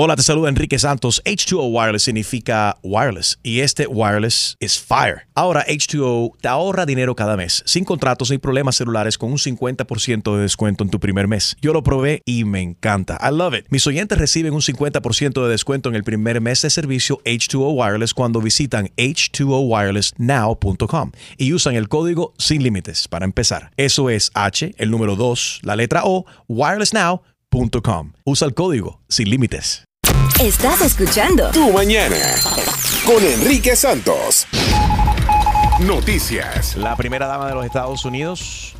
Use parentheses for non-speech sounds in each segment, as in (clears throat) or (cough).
Hola, te saluda Enrique Santos. H2O Wireless significa wireless y este wireless es fire. Ahora H2O te ahorra dinero cada mes, sin contratos ni problemas celulares con un 50% de descuento en tu primer mes. Yo lo probé y me encanta. I love it. Mis oyentes reciben un 50% de descuento en el primer mes de servicio H2O Wireless cuando visitan h2owirelessnow.com y usan el código sin límites para empezar. Eso es H, el número 2, la letra O, wirelessnow.com. Usa el código sin límites. Estás escuchando Tu mañana con Enrique Santos. Noticias. La primera dama de los Estados Unidos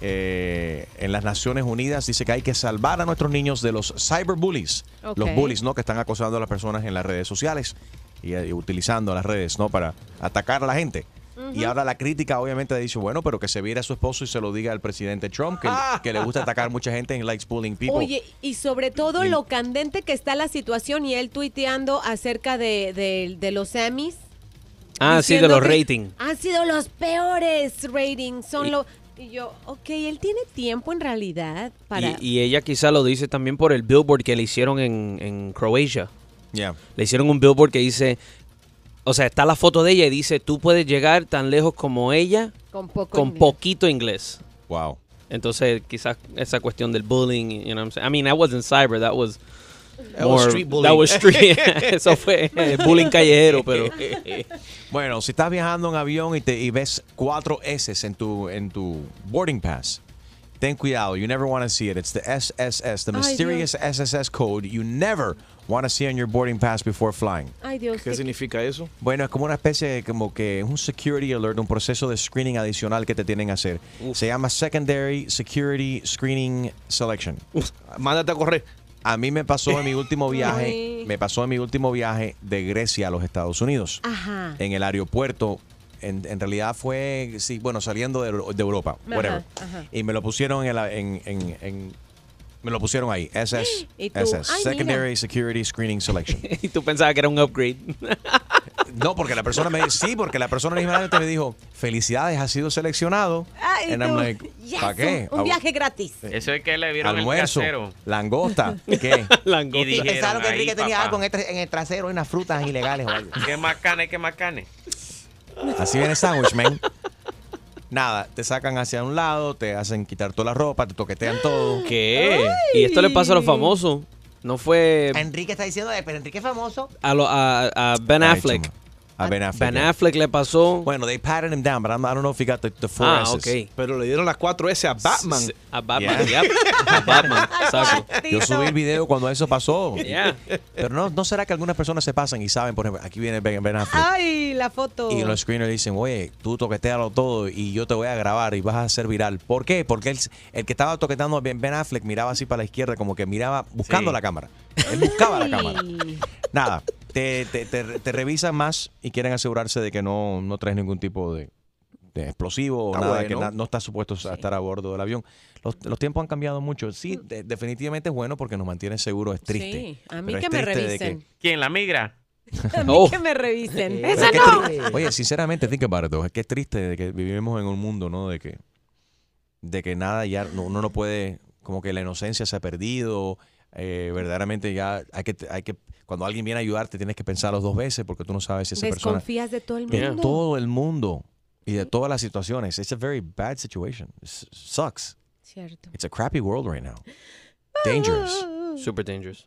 eh, en las Naciones Unidas dice que hay que salvar a nuestros niños de los cyberbullies. Los bullies, ¿no? Que están acosando a las personas en las redes sociales y, eh, utilizando las redes, ¿no? Para atacar a la gente. Y ahora la crítica obviamente ha dicho, bueno, pero que se viera a su esposo y se lo diga al presidente Trump, que, que le gusta atacar a mucha gente en likes bullying people. Oye, y sobre todo Y- lo candente que está la situación y él tuiteando acerca de, de- de los Emmys. Ah, sí, de los ratings. Han sido los peores ratings. Son Y- los. Y yo, ok, él tiene tiempo en realidad para. Y, y ella quizá lo dice también por el billboard que le hicieron en, en Croacia. Yeah. Le hicieron un billboard que dice, o sea, está la foto de ella y dice, tú puedes llegar tan lejos como ella con poco. con inglés. poquito inglés. Wow. Entonces, quizás esa cuestión del bullying, you know what I'm saying? I mean, that wasn't cyber, that was That was street bullying. That was street. (laughs) (laughs) Eso fue bullying callejero, pero (laughs) Bueno, si estás viajando en avión y, te, y ves cuatro S en tu, en tu boarding pass, ten cuidado. You never want to see it. It's the SSS, the Ay, mysterious SSS code you never want to see on your boarding pass before flying. Ay, Dios. ¿Qué qué- significa eso? Bueno, es como una especie de, como que es un security alert, un proceso de screening adicional que te tienen que hacer. Se llama Secondary Security Screening Selection. Mándate a correr. A mí me pasó en mi (laughs) último viaje, Ay. me pasó en mi último viaje de Grecia a los Estados Unidos. Ajá. En el aeropuerto, en, en realidad fue, sí, bueno, saliendo de, de Europa, Ajá, whatever. ajá. Y me lo pusieron en, la- en, en- en- me lo pusieron ahí, SS, (gasps) Y tú, SS, ay, Secondary mira. Security Screening Selection. (laughs) y tú pensabas que era un upgrade. (laughs) No, porque la persona me sí, porque la persona originalmente me dijo, felicidades, has sido seleccionado. Ay, And I'm like, yes, ¿para qué? Un viaje gratis. Eso es que le vieron Almuerzo, el trasero. langosta, (laughs) ¿qué? Langosta. Y dijeron, Pensaron que Enrique "Ahí, tenía papá". algo en el, en el trasero, unas frutas ilegales o algo. ¿Qué más qué más? Así viene el sándwich, man. Nada, te sacan hacia un lado, te hacen quitar toda la ropa, te toquetean todo. (gasps) ¿Qué? Y esto le pasa a los famosos. No fue Enrique está diciendo, eh, pero Enrique es famoso. a, lo- a, a Ben Affleck. A Ben Affleck. Ben. Affleck le pasó. Bueno, they patted him down, but I'm, I don't know if he got the, the four ah, S's. ok. Pero le dieron las cuatro S a Batman. S- A Batman, Yeah. yep. A Batman, (laughs) exacto. Yo subí el video cuando eso pasó. Yeah. Pero no, ¿no será que algunas personas se pasan y saben, por ejemplo, aquí viene Ben, Ben Affleck? Ay, la foto. Y los screeners dicen, oye, tú toquetealo todo y yo te voy a grabar y vas a ser viral. ¿Por qué? Porque él- el que estaba toqueteando a Ben, Ben Affleck miraba así para la izquierda, como que miraba buscando Sí. la cámara. Él buscaba la cámara. Nada, te, te, te, te revisan más y quieren asegurarse de que no, no traes ningún tipo de, de explosivo o Está nada, bueno. que na- no estás supuesto a estar a bordo del avión. Los, los tiempos han cambiado mucho. Sí, de- definitivamente es bueno porque nos mantiene seguros, es triste. Sí, a mí es que me que- revisen. ¿Quién? ¿La migra? (laughs) A mí Oh. que me revisen. Eso no. Oye, sinceramente, think about it, que es triste de que vivimos en un mundo, ¿no? De que, de que nada ya, no- uno no puede, como que la inocencia se ha perdido. Eh, verdaderamente ya hay que, hay que, cuando alguien viene a ayudarte, tienes que pensarlo dos veces porque tú no sabes si esa persona, Desconfías de todo el de mundo. todo el mundo y de todas las situaciones. It's a very bad situation. It sucks. Cierto. It's a crappy world right now. Dangerous. Super dangerous.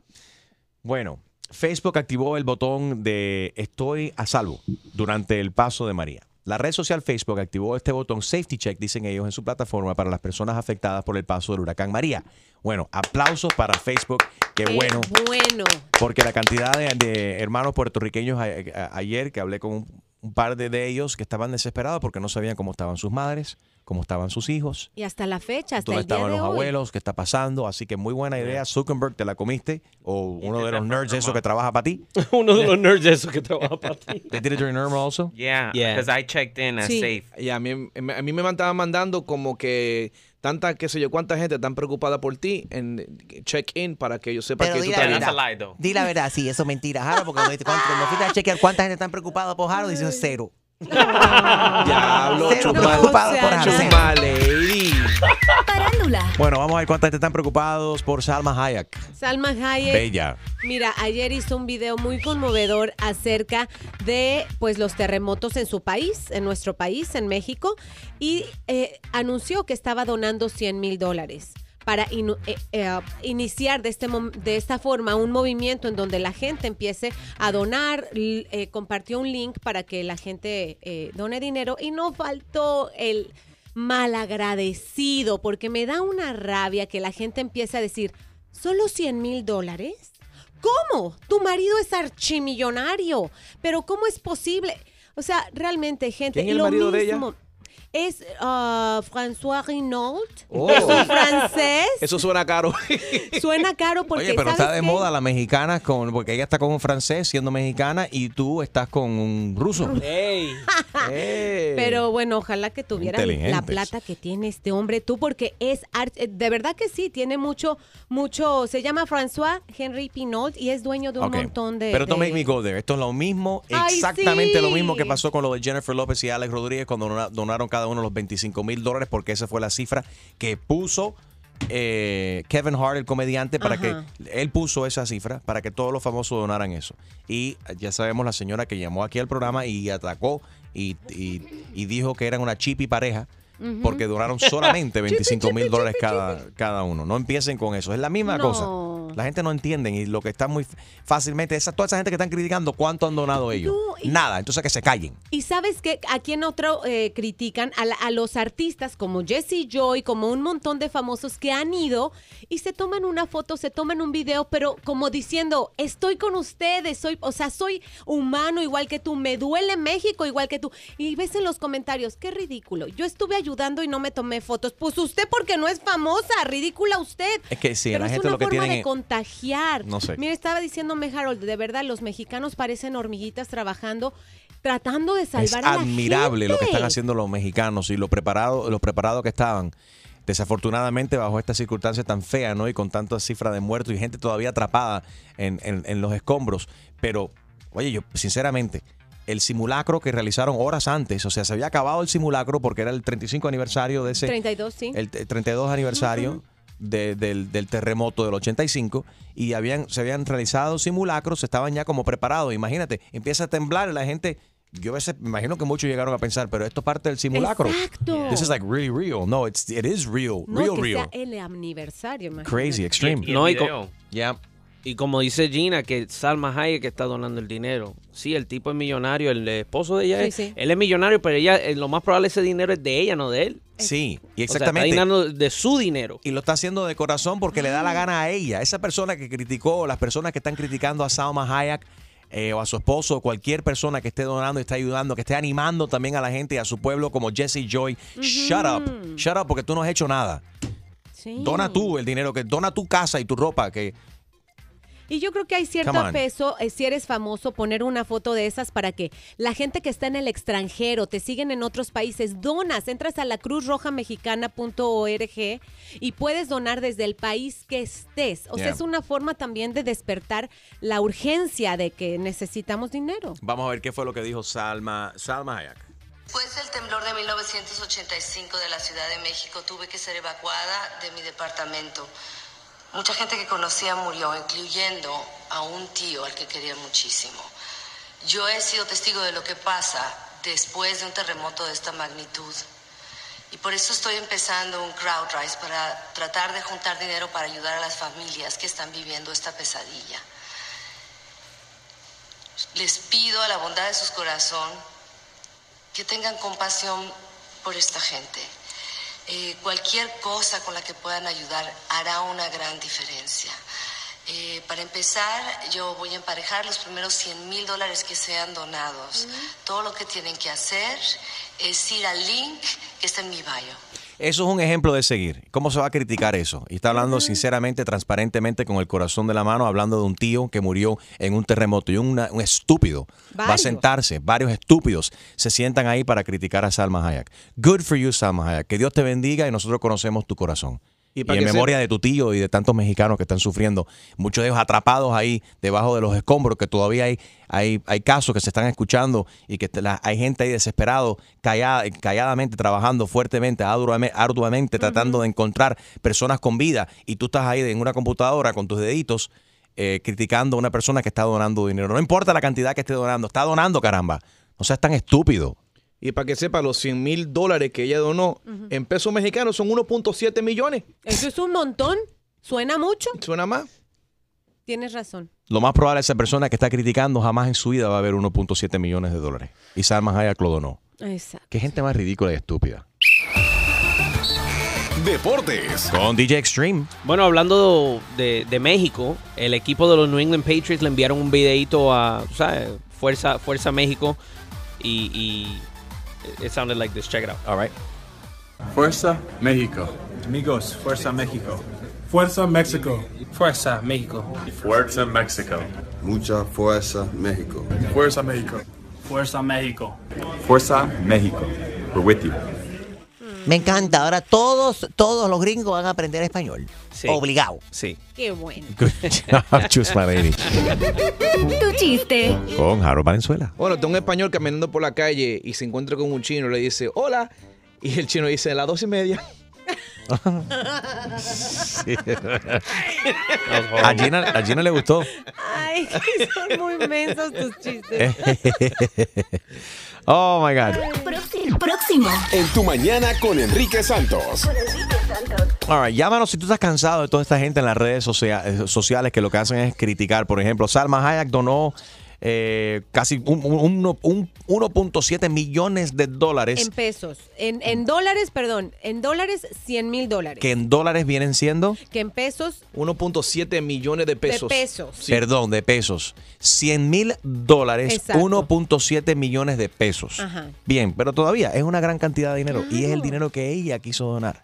Bueno, Facebook activó el botón de Estoy a salvo durante el paso de María. La red social Facebook activó este botón Safety Check, dicen ellos, en su plataforma para las personas afectadas por el paso del huracán María. Bueno, aplausos para Facebook. Qué Qué bueno. bueno. Porque la cantidad de, de hermanos puertorriqueños a- a- ayer que hablé con un, un par de, de ellos que estaban desesperados porque no sabían cómo estaban sus madres, cómo estaban sus hijos, Y hasta la fecha, hasta dónde el día estaban de los hoy. abuelos, qué está pasando. Así que muy buena idea. Zuckerberg, te la comiste. O (laughs) uno de los nerds esos que trabaja para ti. Uno de los nerds de esos que trabaja para ti. They did it during Irma also? Yeah, Yeah. because I checked in as Sí. safe. Y a mí, a mí me estaban mandando como que tanta, qué sé yo, cuánta gente tan preocupada por ti en check-in para que yo sepa Pero que di tú la estás bien. though. Di la verdad, sí, eso es mentira, Jaro, porque cuando, cuando, cuando fuiste a chequear cuánta gente está preocupada por Jaro, dice cero. (laughs) Diablo, Cero chuma, preocupado No por lady. Parándula. Bueno, vamos a ver cuántas están preocupados por Salma Hayek. Salma Hayek. Bella. Mira, ayer hizo un video muy conmovedor acerca de pues los terremotos en su país, en nuestro país, en México, y eh, anunció que estaba donando 100 mil dólares para eh, eh, iniciar de, este de esta forma un movimiento en donde la gente empiece a donar. Eh, compartió un link para que la gente done dinero y no faltó el malagradecido, porque me da una rabia que la gente empiece a decir, ¿solo 100 mil dólares? ¿Cómo? Tu marido es archimillonario. Pero ¿cómo es posible? O sea, realmente, gente. ¿Quién es el lo marido de ella? Es ah, François Renault. Oh. Es un francés. Eso suena caro. Suena caro porque. Oye, pero está ¿sabes de qué? moda la mexicana con, porque ella está con un francés siendo mexicana y tú estás con un ruso. (laughs) ¡Ey! Pero bueno, ojalá que tuviera la plata que tiene este hombre tú, porque es ar- eh, de verdad que sí, tiene mucho, mucho. Se llama François Henry Pinault y es dueño de un montón de. Pero don't de- make me go there. Esto es lo mismo, Ay, exactamente lo mismo que pasó con lo de Jennifer López y Alex Rodríguez cuando dona- donaron cada uno los 25 mil dólares porque esa fue la cifra que puso eh, Kevin Hart, el comediante, para Ajá. que él puso esa cifra para que todos los famosos donaran eso. Y ya sabemos la señora que llamó aquí al programa y atacó y, y- y dijo que eran una chipi pareja. Porque donaron solamente (laughs) 25 mil dólares cada, cada uno. No empiecen con eso. Es la misma No. cosa. La gente no entiende y lo que está muy fácilmente, esa, toda esa gente que están criticando, ¿cuánto han donado ellos? No, Nada, entonces que se callen. Y sabes que a quien otro eh, critican a, la- a los artistas como Jesse Joy, como un montón de famosos que han ido y se toman una foto, se toman un video, pero como diciendo, estoy con ustedes, soy, o sea, soy humano igual que tú, me duele México igual que tú. Y ves en los comentarios, qué ridículo. Yo estuve ayudando y no me tomé fotos. Pues usted porque no es famosa, ridícula usted. Es que sí, Pero la es gente una lo que es- contagiar. No sé. Mira, estaba diciéndome Harold, de verdad, los mexicanos parecen hormiguitas trabajando, tratando de salvar Es a la admirable lo que están haciendo los mexicanos y lo preparado, lo preparado que estaban. Desafortunadamente, bajo estas circunstancias tan feas, ¿no? Y con tantas cifras de muertos y gente todavía atrapada en, en- en los escombros. Pero, oye, yo, sinceramente, el simulacro que realizaron horas antes, o sea, se había acabado el simulacro porque era el 35 aniversario de ese. 32, sí. el t- 32 aniversario de- del, del terremoto del 85 y habían, se habían realizado simulacros, estaban ya como preparados. Imagínate, empieza a temblar y la gente, yo a veces me imagino que muchos llegaron a pensar, pero esto es parte del simulacro. Exacto. This is like really real. No, it's, it is real, no, real, que real. sea el aniversario, imagínate. Crazy, extreme. Y No, y co-. Yeah. Y como dice Gina, que Salma Hayek está donando el dinero. Sí, el tipo es millonario, el esposo de ella, Sí, es, sí. él es millonario, pero ella, eh, lo más probable ese dinero es de ella, no de él. Sí, y O sea, exactamente. está de su dinero. y lo está haciendo de corazón porque le da la gana a ella. Esa persona que criticó, las personas que están criticando a Salma Hayek eh, o a su esposo, o cualquier persona que esté donando, esté ayudando, que esté animando también a la gente y a su pueblo como Jesse Joy, shut up, shut up porque tú no has hecho nada. Sí. Dona tú el dinero, que dona tu casa y tu ropa, que Y yo creo que hay cierto peso, eh, si eres famoso, poner una foto de esas para que la gente que está en el extranjero, te siguen en otros países, donas, entras a la cruzrojamexicana.org y puedes donar desde el país que estés. O sea, es una forma también de despertar la urgencia de que necesitamos dinero. vamos a ver qué fue lo que dijo Salma, Salma Hayek. Después del temblor de 1985 de la Ciudad de México, tuve que ser evacuada de mi departamento. Mucha gente que conocía murió, incluyendo a un tío al que quería muchísimo. Yo he sido testigo de lo que pasa después de un terremoto de esta magnitud. Y por eso estoy empezando un crowdrise para tratar de juntar dinero para ayudar a las familias que están viviendo esta pesadilla. Les pido a la bondad de su corazón que tengan compasión por esta gente. Eh, cualquier cosa con la que puedan ayudar hará una gran diferencia. Eh, para empezar, yo voy a emparejar los primeros 100 mil dólares que sean donados. Todo lo que tienen que hacer es ir al link que está en mi bio. Eso es un ejemplo de seguir. ¿Cómo se va a criticar eso? Y está hablando sinceramente, transparentemente, con el corazón de la mano, hablando de un tío que murió en un terremoto y una- un estúpido va a sentarse, varios estúpidos se sientan ahí para criticar a Salma Hayek. Good for you, Salma Hayek. Que Dios te bendiga y nosotros conocemos tu corazón. Y en memoria de tu tío y de tantos mexicanos que están sufriendo, muchos de ellos atrapados ahí debajo de los escombros, que todavía hay, hay, hay casos que se están escuchando y que la- hay gente ahí desesperado, callada, calladamente, trabajando fuertemente, arduamente, arduamente tratando de encontrar personas con vida y tú estás ahí en una computadora con tus deditos eh, criticando a una persona que está donando dinero. No importa la cantidad que esté donando, está donando, caramba. No seas tan estúpido. Y para que sepa, los 100 mil dólares que ella donó en pesos mexicanos son 1.7 millones. Eso es un montón. ¿Suena mucho? ¿Suena más? Tienes razón. Lo más probable es esa persona que está criticando jamás en su vida va a ver 1.7 millones de dólares. Y Salma Hayek lo donó. Exacto. Qué gente más ridícula y estúpida. Deportes. Con DJ Extreme. Bueno, hablando de, de México, el equipo de los New England Patriots le enviaron un videito a, ¿sabes? Fuerza, Fuerza México y, y it sounded like this. Check it out. All right. Fuerza México. Amigos, Fuerza México. Fuerza México. Fuerza México. Fuerza México. Mucha fuerza, México. Fuerza México. Fuerza México. Fuerza México. We're with you. Me encanta. Ahora todos, todos los gringos van a aprender español. Sí. Obligado. Sí. Qué bueno. Good job, Choose my lady. Tu chiste. Con Harold Valenzuela. Bueno, está un español caminando por la calle y se encuentra con un chino y le dice, hola. Y el chino dice, a las dos y media. A Gina, a Gina le gustó. Ay, son muy mensos tus chistes. (laughs) oh my God. Próximo. Próximo. En tu mañana con Enrique Santos. All right, llámanos si tú estás cansado de toda esta gente en las redes socia- eh, sociales que lo que hacen es criticar. Por ejemplo, Salma Hayek donó eh, casi un, un- un- un 1.7 millones de dólares, En pesos. En, en dólares, perdón. En dólares, 100 mil dólares. que en dólares vienen siendo, Que en pesos, 1.7 millones de pesos. de pesos. perdón, de pesos, 100 mil dólares, Exacto. 1.7 millones de pesos. Ajá. Bien, pero todavía es una gran cantidad de dinero y es el dinero que ella quiso donar.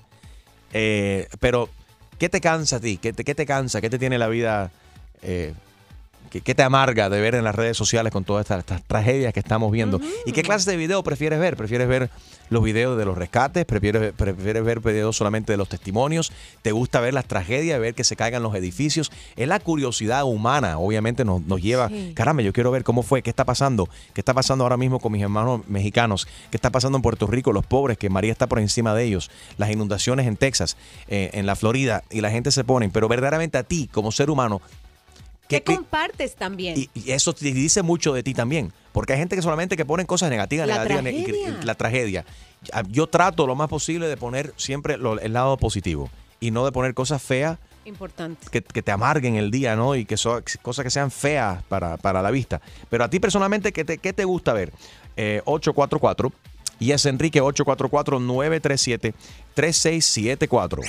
Eh, pero, ¿qué te cansa a ti? ¿Qué te, qué te cansa? ¿Qué te tiene la vida? eh, ¿qué, qué te amarga de ver en las redes sociales con todas estas, estas tragedias que estamos viendo? ¿Y qué clase de video prefieres ver? ¿Prefieres ver los videos de los rescates? ¿Prefieres, prefieres ver videos solamente de los testimonios? ¿Te gusta ver las tragedias, ver que se caigan los edificios? Es la curiosidad humana, obviamente nos, nos lleva, Sí. caramba, yo quiero ver cómo fue, qué está pasando, qué está pasando ahora mismo con mis hermanos mexicanos, qué está pasando en Puerto Rico, los pobres, que María está por encima de ellos, las inundaciones en Texas, eh, en la Florida, y la gente se pone, pero verdaderamente a ti, como ser humano, ¿Qué ¿qué- qué- compartes también? y, y eso te dice mucho de ti también. Porque hay gente que solamente que ponen cosas negativas, La negativas, tragedia. y- la tragedia. Yo trato lo más posible de poner siempre lo- el lado positivo y no de poner cosas feas Importante. que, que te amarguen el día, ¿no? Y que son cosas que sean feas para, para la vista. Pero a ti personalmente, ¿qué te, qué te gusta ver? Eh, 844 y es Enrique 844-937-3674.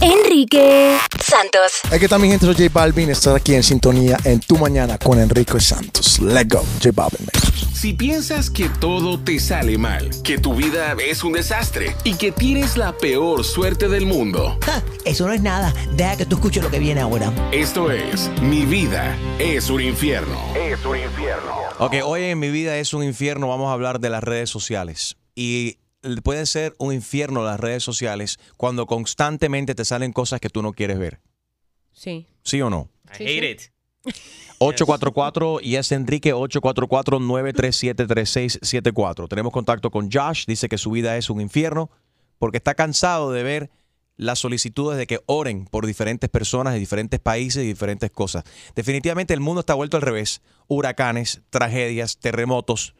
Enrique Santos. Aquí está mi gente, soy J Balvin. Estás aquí en sintonía en tu mañana con Enrique Santos. Let's go, J Balvin. man. Si piensas que todo te sale mal, que tu vida es un desastre y que tienes la peor suerte del mundo, Ja, eso no es nada. Deja que tú escuches lo que viene ahora. esto es Mi vida es un infierno. Es un infierno. Ok, hoy en mi vida es un infierno. Vamos a hablar de las redes sociales. Y puede ser un infierno las redes sociales cuando constantemente te salen cosas que tú no quieres ver. Sí. ¿Sí o no? I hate it. (laughs) 844 y es Enrique 844-937-3674. Tenemos contacto con Josh. Dice que su vida es un infierno porque está cansado de ver las solicitudes de que oren por diferentes personas de diferentes países y diferentes cosas. Definitivamente el mundo está vuelto al revés. Huracanes, tragedias, terremotos.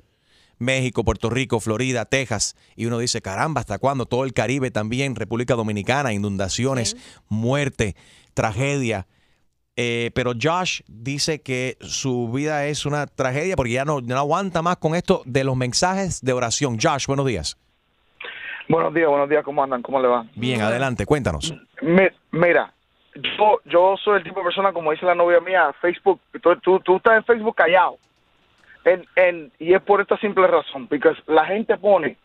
México, Puerto Rico, Florida, Texas. Y uno dice, caramba, ¿hasta cuándo? Todo el Caribe también, República Dominicana, inundaciones, muerte, tragedia. Eh, pero Josh dice que su vida es una tragedia porque ya no, no aguanta más con esto de los mensajes de oración. Josh, buenos días. Buenos días, buenos días, ¿cómo andan? ¿Cómo le va? Bien, adelante, cuéntanos. Mi- mira, yo, yo soy el tipo de persona, como dice la novia mía, Facebook, tú, tú, tú estás en Facebook callado. En, en, y es por esta simple razón, porque la gente pone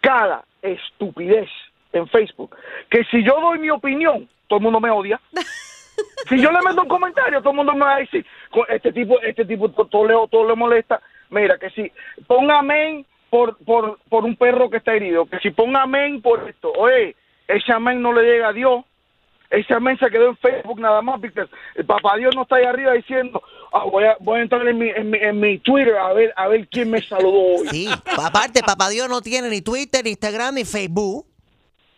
cada estupidez en Facebook, que si yo doy mi opinión, todo el mundo me odia. (laughs) Si yo le meto un comentario, todo el mundo me va a decir, "Co- este tipo, este tipo, to- todo le, todo le molesta. Mira, que si ponga amén por, por, por un perro que está herido, que si ponga amén por esto, oye, ese amén no le llega a Dios. Esa mensa quedó en Facebook nada más, porque el papá Dios no está ahí arriba diciendo, ah, voy, a, voy a entrar en mi, en, mi, en mi Twitter a ver, a ver quién me saludó hoy. Sí, aparte, papá Dios no tiene ni Twitter, ni Instagram, ni Facebook.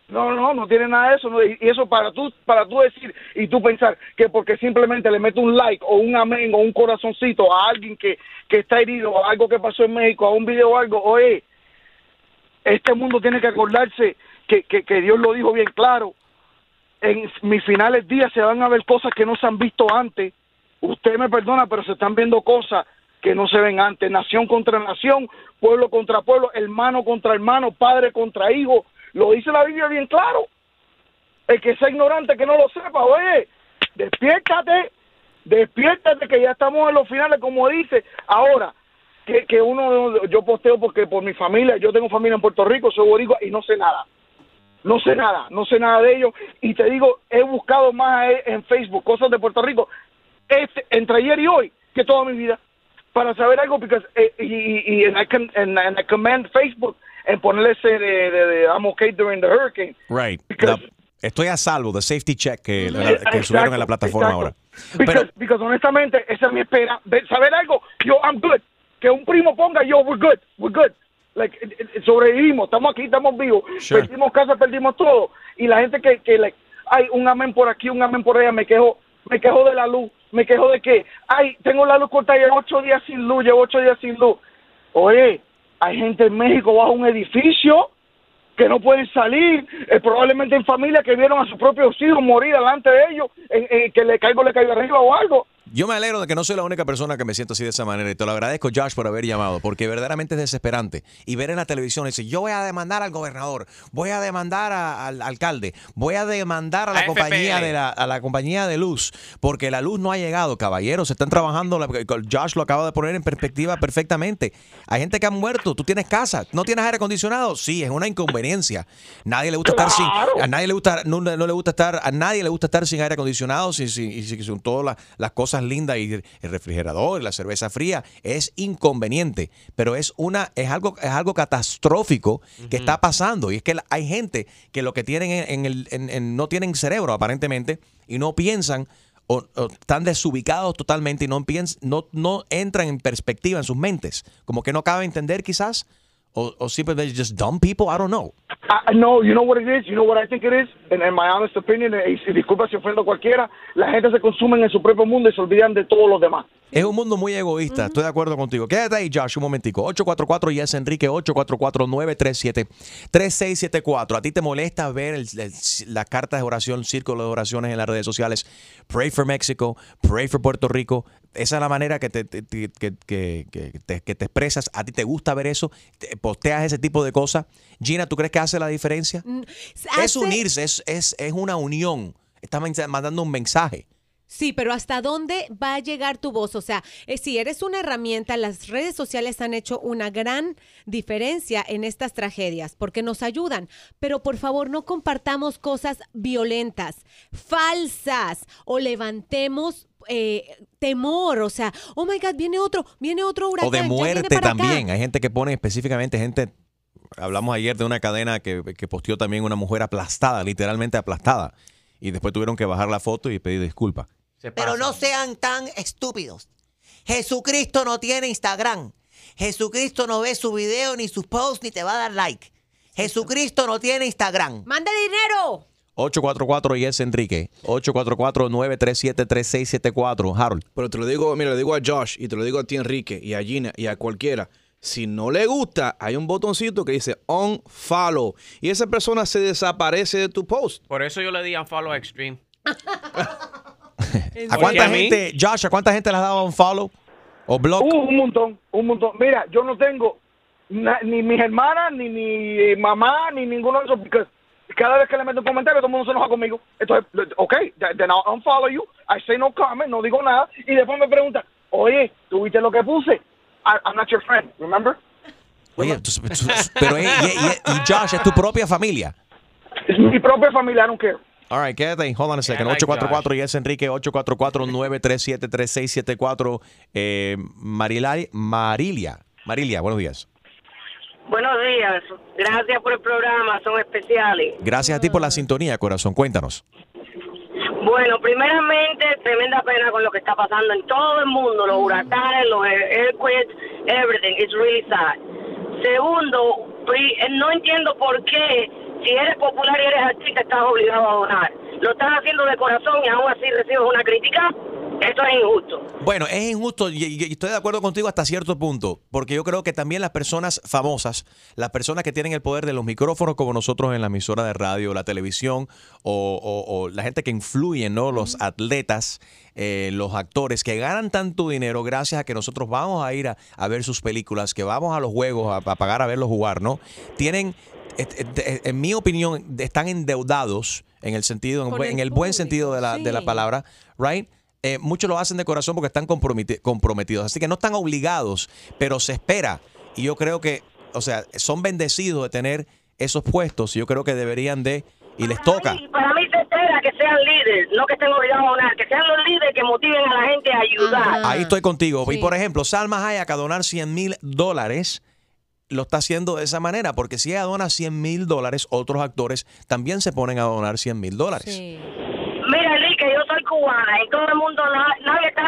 No, no, no tiene nada de eso. no, y y eso para tú, para tú decir y tú pensar que porque simplemente le meto un like o un amén o un corazoncito a alguien que, que está herido o algo que pasó en México, a un video o algo, oye, este mundo tiene que acordarse que, que, que Dios lo dijo bien claro. En mis finales días se van a ver cosas que no se han visto antes. Usted me perdona, pero se están viendo cosas que no se ven antes. Nación contra nación, pueblo contra pueblo, hermano contra hermano, padre contra hijo. Lo dice la Biblia bien claro. El que sea ignorante, que no lo sepa, oye, despiértate, despiértate que ya estamos en los finales, como dice. Ahora, que, que uno, yo posteo porque por mi familia, yo tengo familia en Puerto Rico, soy boricua y no sé nada. No sé nada, no sé nada de ellos. Y te digo, he buscado más en Facebook cosas de Puerto Rico este, entre ayer y hoy que toda mi vida para saber algo because, eh, y, y, and I can, and, and I command Facebook en ponerle ese de, de, de I'm okay during the hurricane. Right. La- estoy a salvo de safety check que, la- que subieron en la plataforma exacto. ahora. Because, because honestamente, esa es mi espera. De saber algo, yo, I'm good. Que un primo ponga, yo, we're good, we're good. Like, eh, eh, sobrevivimos, estamos aquí, estamos vivos. Sure. Perdimos casa, perdimos todo. Y la gente que, que like, hay un amén por aquí, un amén por allá, me quejo, me quejo de la luz, me quejo de que, ay, tengo la luz corta, llevo ocho días sin luz, llevo ocho días sin luz. Oye, hay gente en México bajo un edificio que no pueden salir, eh, probablemente en familia que vieron a sus propios hijos morir delante de ellos, en- en que le caigo, le caigo arriba o algo. Yo me alegro de que no soy la única persona que me siento así de esa manera y te lo agradezco Josh por haber llamado porque verdaderamente es desesperante y ver en la televisión y decir yo voy a demandar al gobernador, voy a demandar a- al alcalde, voy a demandar a la A compañía FPL. de la, a la compañía de luz porque la luz no ha llegado, caballeros, están trabajando, la- Josh lo acaba de poner en perspectiva perfectamente. Hay gente que ha muerto, tú tienes casa, no tienes aire acondicionado, sí, es una inconveniencia. Nadie le gusta estar sin a nadie le gusta no, no le gusta estar a nadie le gusta estar sin aire acondicionado, sin, sin, y sin- sin todas las, las cosas lindas y el refrigerador, la cerveza fría, es inconveniente, pero es una es algo es algo catastrófico que está pasando y es que hay gente que lo que tienen en, en el en- en- no tienen cerebro aparentemente y no piensan o, o están desubicados totalmente y no, piens- no, no entran en perspectiva en sus mentes. Como que no cabe entender quizás. O, o simplemente just dumb people, I don't know. I, know, you know what it is, you know what I think it is, and in my honest opinion, y, y disculpa si ofendo a cualquiera, la gente se consume en su propio mundo y se olvidan de todos los demás. Es un mundo muy egoísta, estoy de acuerdo contigo. Quédate ahí, Josh, un momentico. 844 Yes Enrique, 844-937-3674. ¿A ti te molesta ver el- el- las cartas de oración, círculo de oraciones en las redes sociales? Pray for Mexico, pray for Puerto Rico. Esa es la manera que te, te- que, que- que te, que te expresas. ¿A ti te gusta ver eso? ¿Te- ¿Posteas ese tipo de cosas? Gina, ¿tú crees que hace la diferencia? Es hace- unirse, es, es, es una unión. Está men- mandando un mensaje. Sí, pero ¿hasta dónde va a llegar tu voz? O sea, eh, si eres una herramienta, las redes sociales han hecho una gran diferencia en estas tragedias porque nos ayudan. Pero por favor, no compartamos cosas violentas, falsas o levantemos eh, temor. O sea, oh my God, viene otro, viene otro huracán. O de muerte acá. también. Hay gente que pone específicamente gente. Hablamos ayer de una cadena que, que posteó también una mujer aplastada, literalmente aplastada. Y después tuvieron que bajar la foto y pedir disculpas. Pero no sean tan estúpidos. Jesucristo no tiene Instagram. Jesucristo no ve su video ni sus posts ni te va a dar like. Jesucristo no tiene Instagram. ¡Manda dinero! 844 y es Enrique. 844-937-3674. Harold. Pero te lo digo, mira, le digo a Josh y te lo digo a ti, Enrique, y a Gina y a cualquiera. Si no le gusta, hay un botoncito que dice unfollow y esa persona se desaparece de tu post. Por eso yo le di unfollow extreme. (laughs) ¿A cuánta gente, Josh, a cuánta gente le has dado un follow? ¿O blog? Uh, un montón, un montón. Mira, yo no tengo na- ni mis hermanas, ni mi mamá, ni ninguno de esos, porque cada vez que le meto un comentario, todo el mundo se enoja conmigo. Entonces, ok, th- then I'll unfollow you, I say no comment, no digo nada, y después me preguntan, oye, ¿tú viste lo que puse? I, I'm not your friend, remember? Oye, tú- tú- pero eh, y, y- y Josh, es tu propia familia. Es mi propia familia, I don't care. All right, quédate ahí. Hold on a second. like 844 y es Enrique. 844-937-3674. Eh, Marilia. Marilia, buenos días. Buenos días, gracias por el programa, son especiales. Gracias a ti por la sintonía, corazón. Cuéntanos. Bueno, primeramente, tremenda pena con lo que está pasando en todo el mundo, los huracanes, los earthquakes, everything. It's really sad. Segundo, eh, no entiendo por qué, si eres popular y eres artista, estás obligado a donar. Lo estás haciendo de corazón y aún así recibes una crítica. Esto es injusto. Bueno, es injusto y, estoy de acuerdo contigo hasta cierto punto, porque yo creo que también las personas famosas, las personas que tienen el poder de los micrófonos como nosotros en la emisora de radio, la televisión o, o- o la gente que influye, ¿no? Los atletas, eh, los actores que ganan tanto dinero gracias a que nosotros vamos a ir a, a ver sus películas, que vamos a los juegos a, a pagar a verlos jugar, ¿no? Tienen, en mi opinión, están endeudados en el sentido, en, el en el buen sentido de la, de la palabra, right? Eh, muchos lo hacen de corazón porque están comprometi- comprometidos. Así que no están obligados, pero se espera. Y yo creo que, o sea, son bendecidos de tener esos puestos. y Yo creo que deberían de, y les toca. Y para mí se espera que sean líderes, no que estén obligados a donar, que sean los líderes que motiven a la gente a ayudar. Ahí estoy contigo. Y por ejemplo, Salma Hayek a donar 100 mil dólares lo está haciendo de esa manera, porque si ella dona 100 mil dólares, otros actores también se ponen a donar 100 mil dólares. Mira, Enrique, yo soy cubana y todo el mundo, na- nadie está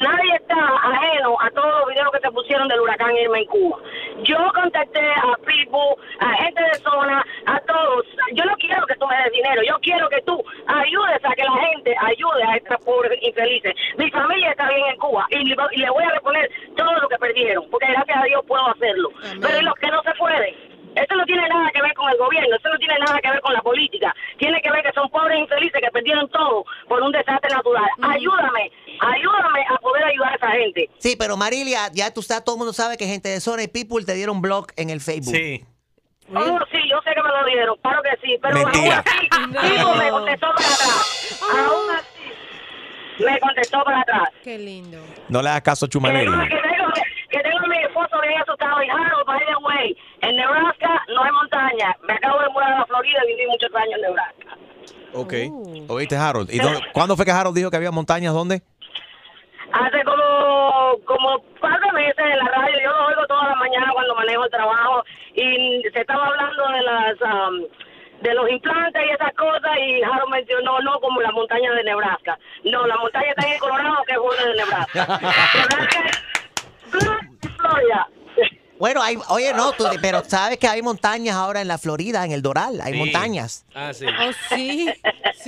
nadie está ajeno a todos los videos que se pusieron del huracán Irma en Cuba. Yo contacté a people, a gente de zona, a todos. Yo no quiero que tú me des dinero, yo quiero que tú ayudes a que la gente ayude a estas pobres infelices. Mi familia está bien en Cuba y, le- y le voy a reponer todo lo que perdieron, porque gracias a Dios puedo hacerlo. Pero ¿y los que no se pueden? Esto no tiene nada que ver con el gobierno, esto no tiene nada que ver con la política. Tiene que ver que son pobres infelices que perdieron todo por un desastre natural. Ayúdame, ayúdame a poder ayudar a esa gente. Sí, pero Marilia, ya tú sabes, todo el mundo sabe que gente de Zona y People te dieron blog en el Facebook. Sí. Oh, sí, yo sé que me lo dieron, claro que sí, pero Mentira. aún así, (laughs) Vivo me contestó para atrás. Aún así, me contestó para atrás. Qué lindo. No le hagas caso a que tengo, mi esposo bien asustado y Harold, by the way, en Nebraska no hay montaña. Me acabo de mudar a la Florida y viví muchos años en Nebraska. Ok. ¿Oíste, Harold? ¿Y dónde- cuándo fue que Harold dijo que había montañas? ¿Dónde? Hace como, como de meses en la radio, yo lo oigo toda la mañana cuando manejo el trabajo y se estaba hablando de las um, de los implantes y esas cosas y Harold mencionó no como la montaña de Nebraska. No, la montaña está en Colorado que es buena de Nebraska. (laughs) Nebraska es Florida. Bueno, hay, oye, no, tú- pero sabes que hay montañas ahora en la Florida, en el Doral, hay Sí. montañas Ah, sí. Oh, sí.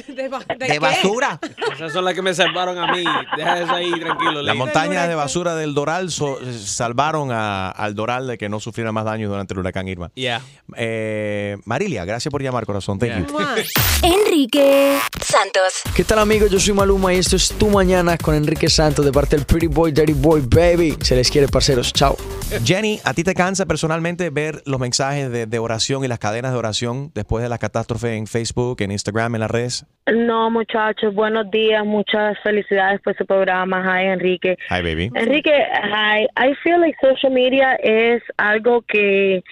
¿De, ba- de de qué? basura. Esas son las que me salvaron a mí. Deja eso ahí tranquilo. Las montañas de basura del Doral so- salvaron a- al Doral de que no sufriera más daño durante el huracán Irma. Yeah. Eh, Marilia, gracias por llamar, corazón. Thank you. Enrique Santos. ¿Qué tal amigos? Yo soy Maluma y esto es Tu Mañana con Enrique Santos de parte del Pretty Boy, Dirty Boy, Baby. Se les quiere, parceros. Chao. Jenny, ¿a ti te cansa personalmente ver los mensajes de, de oración y las cadenas de oración después de la catástrofe en Facebook, en Instagram, en las redes? No, muchachos, buenos días, muchas felicidades por su programa. Hi, Enrique. Hi, baby. Enrique, hi. I feel like social media es algo que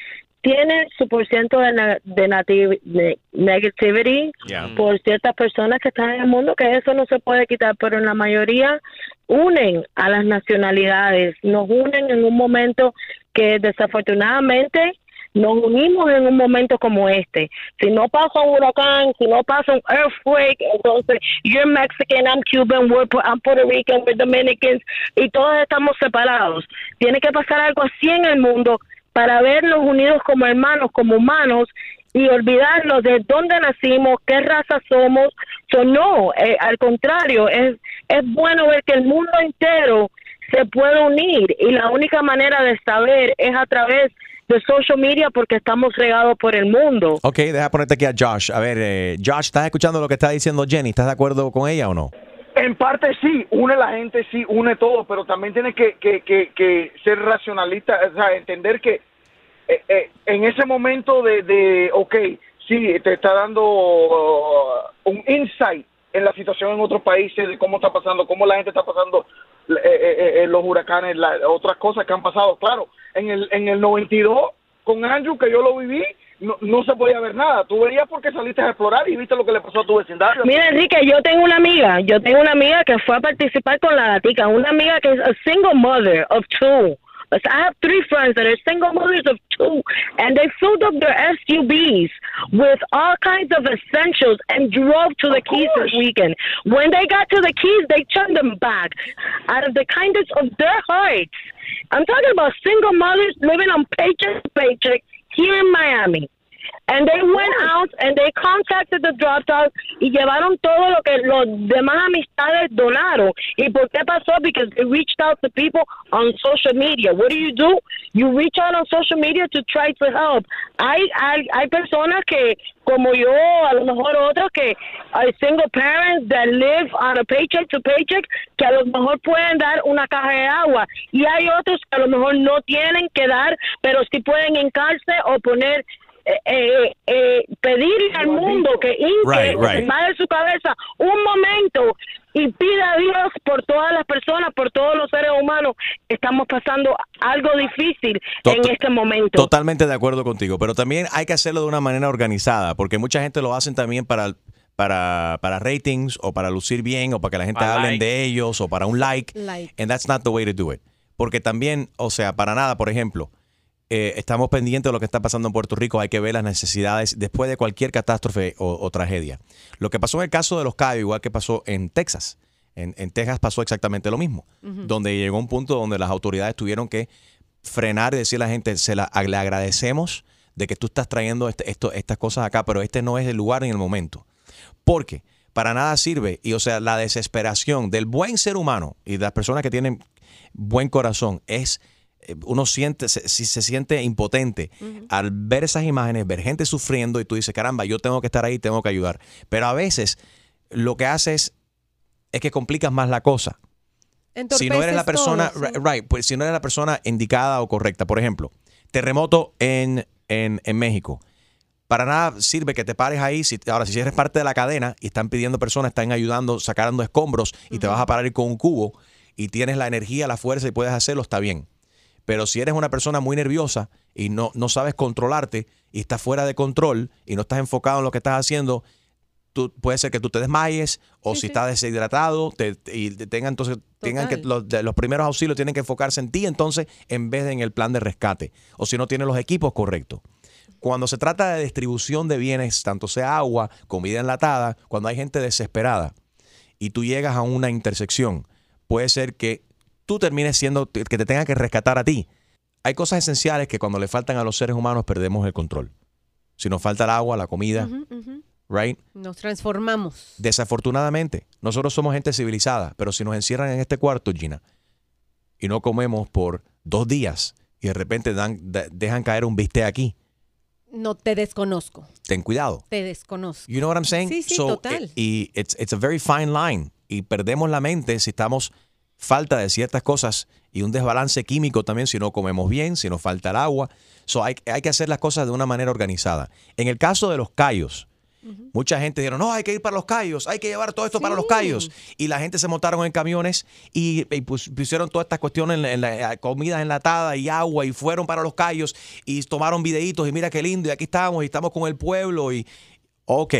tiene su por ciento de, de negativity Yeah. por ciertas personas que están en el mundo, que eso no se puede quitar, pero en la mayoría unen a las nacionalidades, nos unen en un momento que desafortunadamente nos unimos en un momento como este. Si no pasa un huracán, si no pasa un earthquake, entonces you're Mexican, I'm Cuban, we're, I'm Puerto Rican, we're Dominicans, y todos estamos separados. Tiene que pasar algo así en el mundo para vernos unidos como hermanos, como humanos, y olvidarnos de dónde nacimos, qué raza somos. So, no, eh, al contrario, es, es bueno ver que el mundo entero se puede unir y la única manera de saber es a través de social media porque estamos regados por el mundo. Ok, deja ponerte aquí a Josh. A ver, eh, Josh, ¿estás escuchando lo que está diciendo Jenny? ¿Estás de acuerdo con ella o no? En parte sí, une la gente, sí, une todo, pero también tiene que, que, que, que ser racionalista, o sea, entender que eh, eh, en ese momento de, de, ok, sí, te está dando uh, un insight en la situación en otros países, de cómo está pasando, cómo la gente está pasando eh, eh, eh, los huracanes, la- otras cosas que han pasado. Claro, en el, en el 92, con Andrew, que yo lo viví, no, no se podía ver nada. Tú verías porque saliste a explorar y viste lo que le pasó a tu vecindario. Mira, Enrique, yo tengo una amiga, yo tengo una amiga que fue a participar con la gatica, una amiga que es a single mother of two, I have three friends that are single mothers of two, and they filled up their SUVs with all kinds of essentials and drove to the Keys this weekend. When they got to the Keys, they turned them back out of the kindness of their hearts. I'm talking about single mothers living on paycheck to paycheck here in Miami. And they went out and they contacted the drop dog y llevaron todo lo que los demás amistades donaron. ¿Y por qué pasó? Because they reached out to people on social media. What do you do? You reach out on social media to try to help. Hay, hay, hay personas que, como yo, a lo mejor otros que hay single parents that live on a paycheck to paycheck, que a lo mejor pueden dar una caja de agua. Y hay otros que a lo mejor no tienen que dar, pero sí pueden hincarse o poner eh, eh, pedirle al mundo que hinque Right, de su cabeza un momento y pida a Dios por todas las personas, por todos los seres humanos que estamos pasando algo difícil en Tot- este momento. Totalmente de acuerdo contigo, pero también hay que hacerlo de una manera organizada, porque mucha gente lo hacen también para, para, para ratings o para lucir bien o para que la gente hable like. de ellos o para un like. Like. And that's not the way to do it. Porque también, o sea, para nada, por ejemplo, eh, estamos pendientes de lo que está pasando en Puerto Rico, hay que ver las necesidades después de cualquier catástrofe o, o tragedia. Lo que pasó en el caso de los Cayos, igual que pasó en Texas. En, en Texas pasó exactamente lo mismo, donde llegó un punto donde las autoridades tuvieron que frenar y decirle a la gente, se la, le agradecemos de que tú estás trayendo este- esto, estas cosas acá, pero este no es el lugar ni el momento. Porque para nada sirve, y o sea, la desesperación del buen ser humano y de las personas que tienen buen corazón es, uno siente, se, se siente impotente al ver esas imágenes, ver gente sufriendo y tú dices, caramba, yo tengo que estar ahí, tengo que ayudar. Pero a veces lo que haces es que complicas más la cosa si no eres la persona, todo, sí. ri- right, pues si no eres la persona indicada o correcta, por ejemplo, terremoto en, en, en México. Para nada sirve que te pares ahí. Si, ahora, si eres parte de la cadena y están pidiendo personas, están ayudando, sacando escombros y te vas a parar con un cubo y tienes la energía, la fuerza y puedes hacerlo, está bien. Pero si eres una persona muy nerviosa y no, no sabes controlarte y estás fuera de control y no estás enfocado en lo que estás haciendo, tú, puede ser que tú te desmayes o si estás deshidratado te, te- y te tengan entonces tengan que los, de- los primeros auxilios tienen que enfocarse en ti entonces en vez de en el plan de rescate. O si no tienes los equipos correctos. Cuando se trata de distribución de bienes, tanto sea agua, comida enlatada, cuando hay gente desesperada y tú llegas a una intersección, puede ser que tú termines siendo que te tenga que rescatar a ti. Hay cosas esenciales que cuando le faltan a los seres humanos perdemos el control. Si nos falta el agua, la comida, right? Nos transformamos. Desafortunadamente, nosotros somos gente civilizada, pero si nos encierran en este cuarto, Gina, y no comemos por dos días y de repente dan, de- dejan caer un bistec aquí, No te desconozco. ten cuidado. Te desconozco. You know what I'm saying? Sí, sí, So, total. eh, Y it's, it's a very fine line. Y perdemos la mente si estamos falta de ciertas cosas y un desbalance químico también si no comemos bien, si nos falta el agua. So hay, hay que hacer las cosas de una manera organizada. En el caso de los callos, mucha gente dijeron, no, hay que ir para los callos, hay que llevar todo esto para los callos. Y la gente se montaron en camiones y, y pus- pusieron todas estas cuestiones en la, en la- eh, comida enlatada y agua y fueron para los callos y tomaron videitos y mira qué lindo y aquí estamos y estamos con el pueblo y, ok,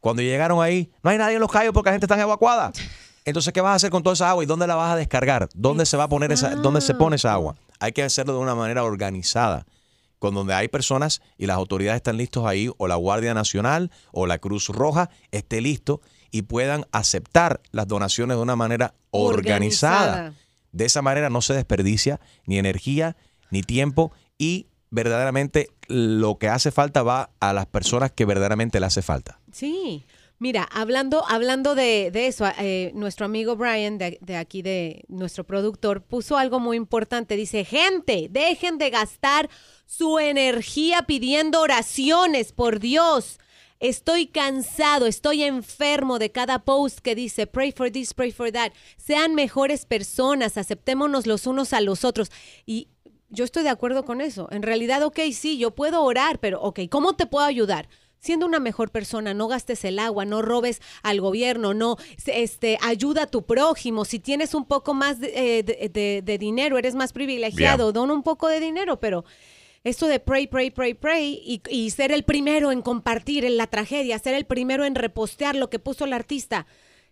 cuando llegaron ahí, no hay nadie en los callos porque la gente está evacuada. (laughs) Entonces, ¿qué vas a hacer con toda esa agua y dónde la vas a descargar? ¿Dónde se va a poner esa, dónde se pone esa agua? Hay que hacerlo de una manera organizada, con donde hay personas y las autoridades están listos ahí, o la Guardia Nacional o la Cruz Roja esté listo y puedan aceptar las donaciones de una manera organizada. Organizada. De esa manera no se desperdicia ni energía ni tiempo y verdaderamente lo que hace falta va a las personas que verdaderamente le hace falta. Sí. Mira, hablando, hablando de, eso, eh, nuestro amigo Brian, de, de aquí, de nuestro productor, puso algo muy importante. Dice, gente, dejen de gastar su energía pidiendo oraciones, por Dios. Estoy cansado, estoy enfermo de cada post que dice, pray for this, pray for that. Sean mejores personas, aceptémonos los unos a los otros. Y yo estoy de acuerdo con eso. En realidad, ok, sí, yo puedo orar, pero ok, ¿cómo te puedo ayudar? Siendo una mejor persona, no gastes el agua, no robes al gobierno, no, este, ayuda a tu prójimo. Si tienes un poco más de, eh, de- de- de dinero, eres más privilegiado, dona un poco de dinero, pero esto de pray, pray, pray, pray y, y ser el primero en compartir en la tragedia, ser el primero en repostear lo que puso el artista.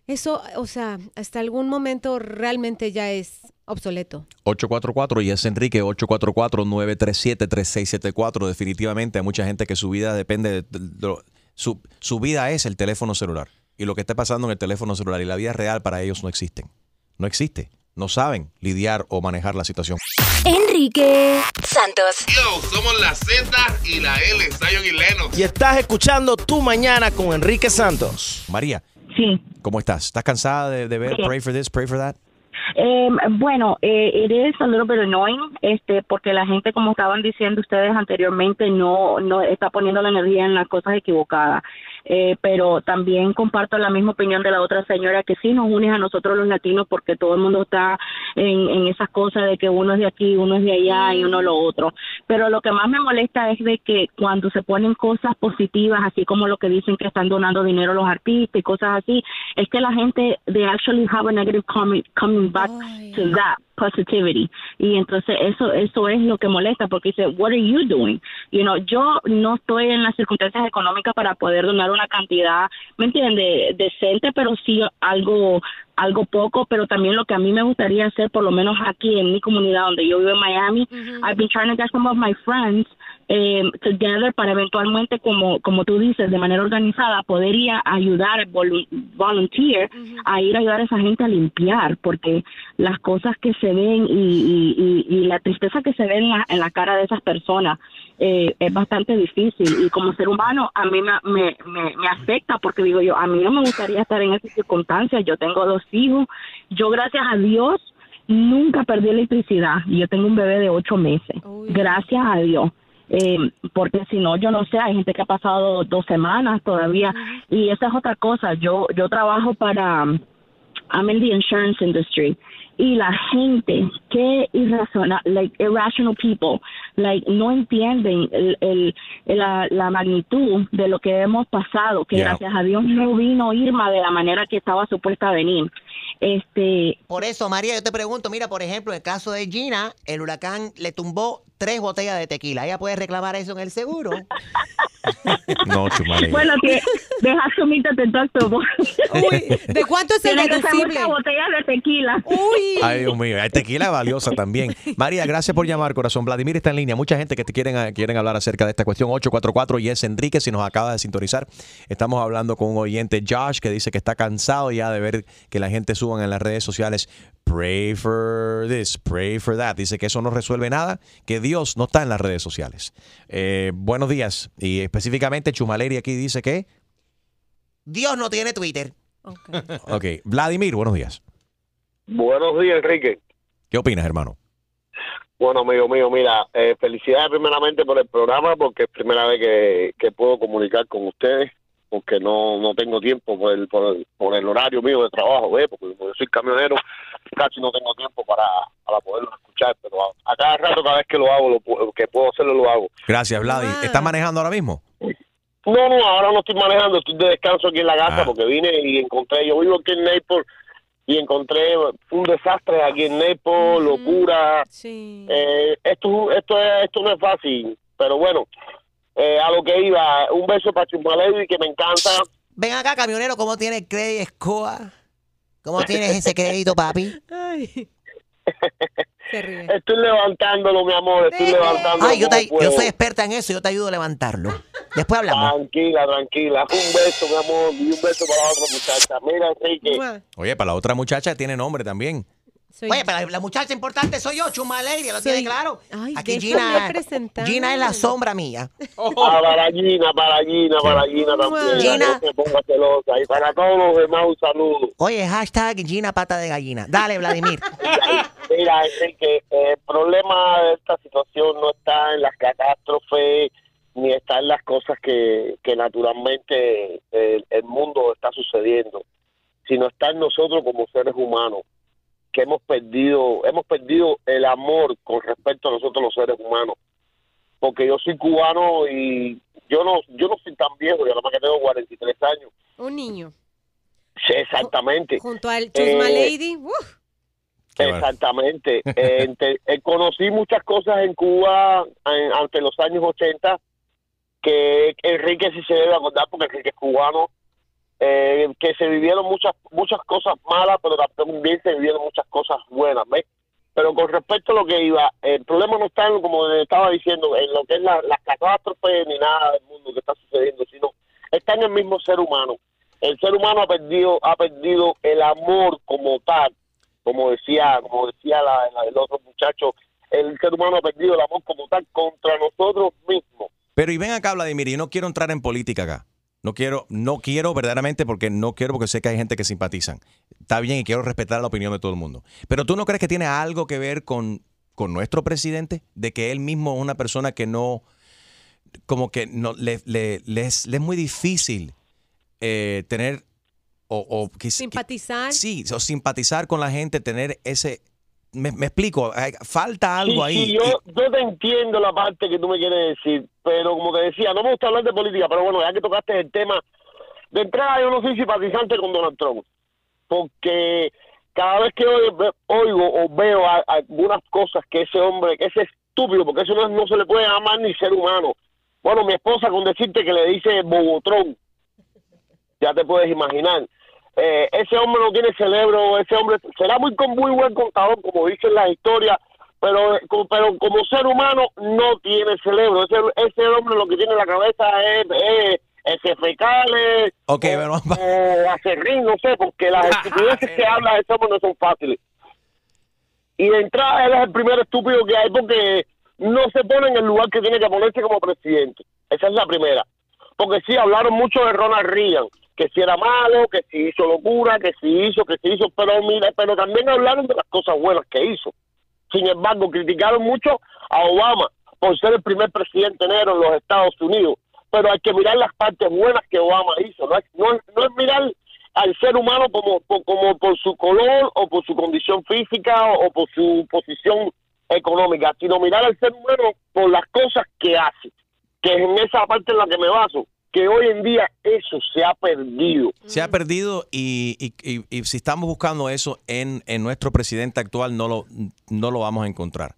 Eso, o sea, hasta algún momento realmente ya es obsoleto. 844 y es Enrique 844-937-3674. Definitivamente hay mucha gente que su vida depende de, de- de- su, su vida es el teléfono celular. Y lo que está pasando en el teléfono celular y la vida real para ellos no existen. No existe. No saben lidiar o manejar la situación. Enrique Santos. Yo, somos la Z y la L, Zion y Lennox. Y estás escuchando Tu Mañana con Enrique Santos. María. Sí. ¿Cómo estás? ¿Estás cansada de, de ver Sí. Pray for this, Pray for that? Eh, bueno, eh, it is a little bit annoying, este, porque la gente, como estaban diciendo ustedes anteriormente, no, no está poniendo la energía en las cosas equivocadas. Eh, pero también comparto la misma opinión de la otra señora que sí nos une a nosotros los latinos porque todo el mundo está en, en esas cosas de que uno es de aquí, uno es de allá y uno lo otro. Pero lo que más me molesta es de que cuando se ponen cosas positivas, así como lo que dicen que están donando dinero a los artistas y cosas así, es que la gente, they actually have a negative comment coming back to that positivity. Y entonces eso eso es lo que molesta porque dice what are you doing you know yo no estoy en las circunstancias económicas para poder donar una cantidad me entiende decente pero sí algo algo poco pero también lo que a mí me gustaría hacer por lo menos aquí en mi comunidad donde yo vivo en Miami I've been trying to get some of my friends eh, together para eventualmente como como tú dices de manera organizada poder ir a ayudar volu- volunteer a ir a ayudar a esa gente a limpiar porque las cosas que se ven y, y- y- y la tristeza que se ve en la, en la cara de esas personas eh, es bastante difícil. Y como ser humano a mí me, me, me, me afecta porque digo yo a mí no me gustaría estar en esas circunstancias. Yo tengo dos hijos. Yo gracias a Dios nunca perdí electricidad. Yo tengo un bebé de ocho meses. Gracias a Dios eh, porque si no yo no sé hay gente que ha pasado dos semanas todavía. Y esa es otra cosa yo yo trabajo para I'm in the insurance industry. Y la gente que irracional like irrational people like no entienden el, el- la, la magnitud de lo que hemos pasado que Yeah. gracias a Dios no vino Irma de la manera que estaba supuesta a venir este Por eso, María, yo te pregunto, mira, por ejemplo, en el caso de Gina, el huracán le tumbó tres botellas de tequila. ¿Ella puede reclamar eso en el seguro? (laughs) No, chumale. bueno que deja sumirte de todo ¿de cuánto es el deducible? mucha botella de tequila uy Ay, Dios mío, hay tequila valiosa también. (laughs) María, gracias por llamar, corazón. Vladimir está en línea. Mucha gente que te quieren, quieren hablar acerca de esta cuestión. 844 y es Enrique, si nos acaba de sintonizar. Estamos hablando con un oyente, Josh, que dice que está cansado ya de ver que la gente suban en las redes sociales. Pray for this, pray for that. Dice que eso no resuelve nada, que Dios no está en las redes sociales. Eh, buenos días. Y específicamente Chumaleri aquí dice que... Dios no tiene Twitter. Ok, Vladimir, buenos días. Buenos días, Enrique. ¿Qué opinas, hermano? Bueno, amigo mío, mira, eh, felicidades primeramente por el programa, porque es primera vez que, que puedo comunicar con ustedes, porque no, no tengo tiempo por el, por, el, por el horario mío de trabajo, ¿ves? porque como yo soy camionero, casi no tengo tiempo para, para poderlo escuchar, pero a, a cada rato, cada vez que lo hago, lo, pu- que puedo hacerlo, lo hago. Gracias, Vladi. ¿Estás manejando ahora mismo? No, no, ahora no estoy manejando, estoy de descanso aquí en la casa Ah. porque vine y encontré, yo vivo aquí en Naples y encontré un desastre aquí en Naples, locura. Eh, esto, esto, es- esto no es fácil, pero bueno, eh, a lo que iba, un beso para Chumalevi que me encanta. Ven acá, camionero, ¿cómo tiene el crédito Score? ¿Cómo tienes ese crédito, papi? Ay. Se ríe. Estoy levantándolo, mi amor, estoy levantándolo. Ay, yo, te- yo soy experta en eso, yo te ayudo a levantarlo. Después hablamos. Tranquila, tranquila. Un beso, mi amor, y un beso para la otra muchacha. Mira, Enrique. Oye, para la otra muchacha tiene nombre también. Oye, pero la, muchacha importante soy yo, Chumaleiria, ¿lo Soy- tiene claro? Ay, Aquí Gina. Gina es la sombra mía. Ah, para Gina, para Gina, para Gina también. Gina. No se ponga celosa. Y para todos los demás, un saludo. Oye, hashtag Gina pata de gallina. Dale, Vladimir. (laughs) Mira, Enrique, eh, el problema de esta situación no está en las catástrofes ni está en las cosas que, que naturalmente el, el mundo está sucediendo, sino está en nosotros como seres humanos que hemos perdido, hemos perdido el amor con respecto a nosotros los seres humanos. Porque yo soy cubano y yo no, yo no soy tan viejo, yo nada más que tengo 43 años. Un niño. Sí, exactamente. Junto al Chusma Eh, Lady. uf, Exactamente. (laughs) Eh, ente- eh, conocí muchas cosas en Cuba en- ante los años 80 que Enrique sí se debe acordar porque Enrique es cubano eh, que se vivieron muchas muchas cosas malas, pero también se vivieron muchas cosas buenas, ¿ves? Pero con respecto a lo que iba, el problema no está en, como estaba diciendo, en lo que es la, las catástrofes ni nada del mundo que está sucediendo, sino está en el mismo ser humano. El ser humano ha perdido ha perdido el amor como tal, como decía como decía la- el otro muchacho, el ser humano ha perdido el amor como tal contra nosotros mismos. Pero y ven acá, Vladimir, y no quiero entrar en política acá. No quiero, no quiero verdaderamente porque no quiero porque sé que hay gente que simpatizan. Está bien y quiero respetar la opinión de todo el mundo. Pero tú no crees que tiene algo que ver con, con nuestro presidente, de que él mismo es una persona que no, como que no le, le- le es, le es muy difícil eh, tener o, o quis- Simpatizar. sí, o simpatizar con la gente, tener ese, me, me explico, hay- falta algo Sí, ahí. sí, yo, yo te entiendo la parte que tú me quieres decir, pero como te decía, no me gusta hablar de política, pero bueno, ya que tocaste el tema, de entrada yo no soy simpatizante con Donald Trump, porque cada vez que oigo, oigo o veo a- algunas cosas que ese hombre, que ese estúpido, porque eso no, no se le puede llamar ni ser humano. Bueno, mi esposa con decirte que le dice bobotrón, ya te puedes imaginar. Eh, ese hombre no tiene cerebro, ese hombre será muy muy buen contador, como dicen las historias, pero, como- pero como ser humano no tiene cerebro. Ese, ese hombre lo que tiene en la cabeza es, es, es fecales Ok, bueno, o acerrín, no sé, porque las (laughs) estupideces que habla ese hombre no son fáciles. Y de entrada él es el primer estúpido que hay porque no se pone en el lugar que tiene que ponerse como presidente. Esa es la primera. Porque sí, hablaron mucho de Ronald Reagan, que si era malo, que si hizo locura, que si hizo, que si hizo, pero mira, pero también hablaron de las cosas buenas que hizo. Sin embargo, criticaron mucho a Obama por ser el primer presidente negro en los Estados Unidos. Pero hay que mirar las partes buenas que Obama hizo. No es, no no es mirar al ser humano como por su color o por su condición física o, o por su posición económica, sino mirar al ser humano por las cosas que hace. Que es en esa parte en la que me baso. Que hoy en día eso se ha perdido. Se ha perdido y, y- y- y si estamos buscando eso en, en nuestro presidente actual, no lo, no lo vamos a encontrar.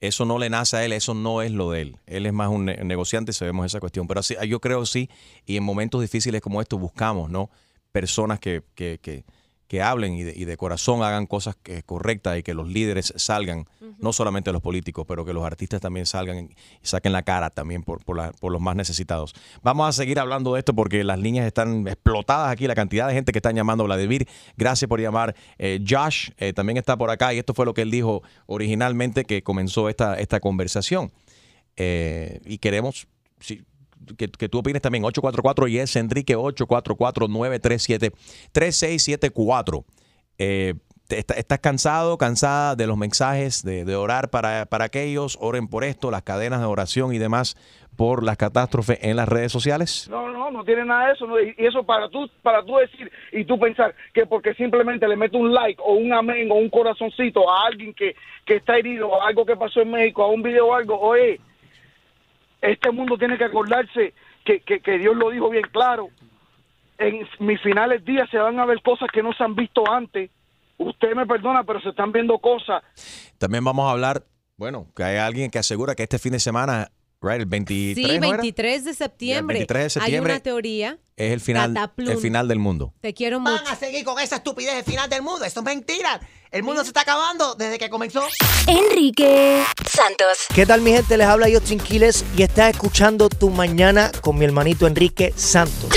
Eso no le nace a él, eso no es lo de él. Él es más un ne- negociante sabemos esa cuestión. Pero así, yo creo sí, y en momentos difíciles como estos buscamos, ¿no? Personas que, que, que, que hablen y de, y de corazón hagan cosas que, correctas y que los líderes salgan, no solamente los políticos, pero que los artistas también salgan y saquen la cara también por, por, la- por los más necesitados. Vamos a seguir hablando de esto porque las líneas están explotadas aquí, la cantidad de gente que están llamando Vladimir. Gracias por llamar. Eh, Josh eh, también está por acá y esto fue lo que él dijo originalmente que comenzó esta, esta conversación. Eh, y queremos si- que, que tú opines también. 844 y es Enrique 844-937-3674. Eh, ¿Estás cansado, cansada de los mensajes de, de orar para, para aquellos? Oren por esto, las cadenas de oración y demás por las catástrofes en las redes sociales. No, no, no tiene nada de eso. y eso para tú, para tú decir y tú pensar que porque simplemente le meto un like o un amén o un corazoncito a alguien que, que está herido o algo que pasó en México, a un video o algo, oye, este mundo tiene que acordarse que, Dios lo dijo bien claro. En mis finales días se van a ver cosas que no se han visto antes. Usted me perdona, pero se están viendo cosas. También vamos a hablar, bueno, que hay alguien que asegura que este fin de semana, right, el 23, Sí, ¿no era? 23 de septiembre. 23 de septiembre Hay una teoría. es el final, Cataplum. el final del mundo. Te quiero Van mucho. a seguir con esa estupidez del final del mundo. Esto es mentira. El mundo se está acabando desde que comenzó. Enrique Santos. ¿Qué tal mi gente? Les habla yo Quiles y estás escuchando Tu Mañana con mi hermanito Enrique Santos.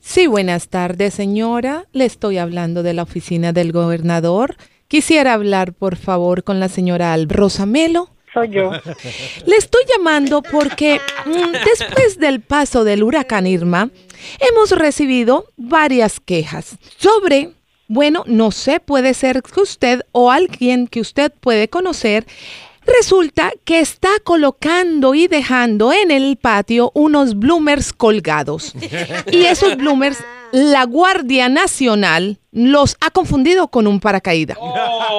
Sí, buenas tardes, señora. Le estoy hablando de la oficina del gobernador. Quisiera hablar, por favor, con la señora Al Rosamelo. Soy yo. Le estoy llamando porque mm, después del paso del huracán Irma, hemos recibido varias quejas sobre, bueno, no sé, puede ser que usted o alguien que usted puede conocer, resulta que está colocando y dejando en el patio unos bloomers colgados. Y esos bloomers, la Guardia Nacional los ha confundido con un paracaídas.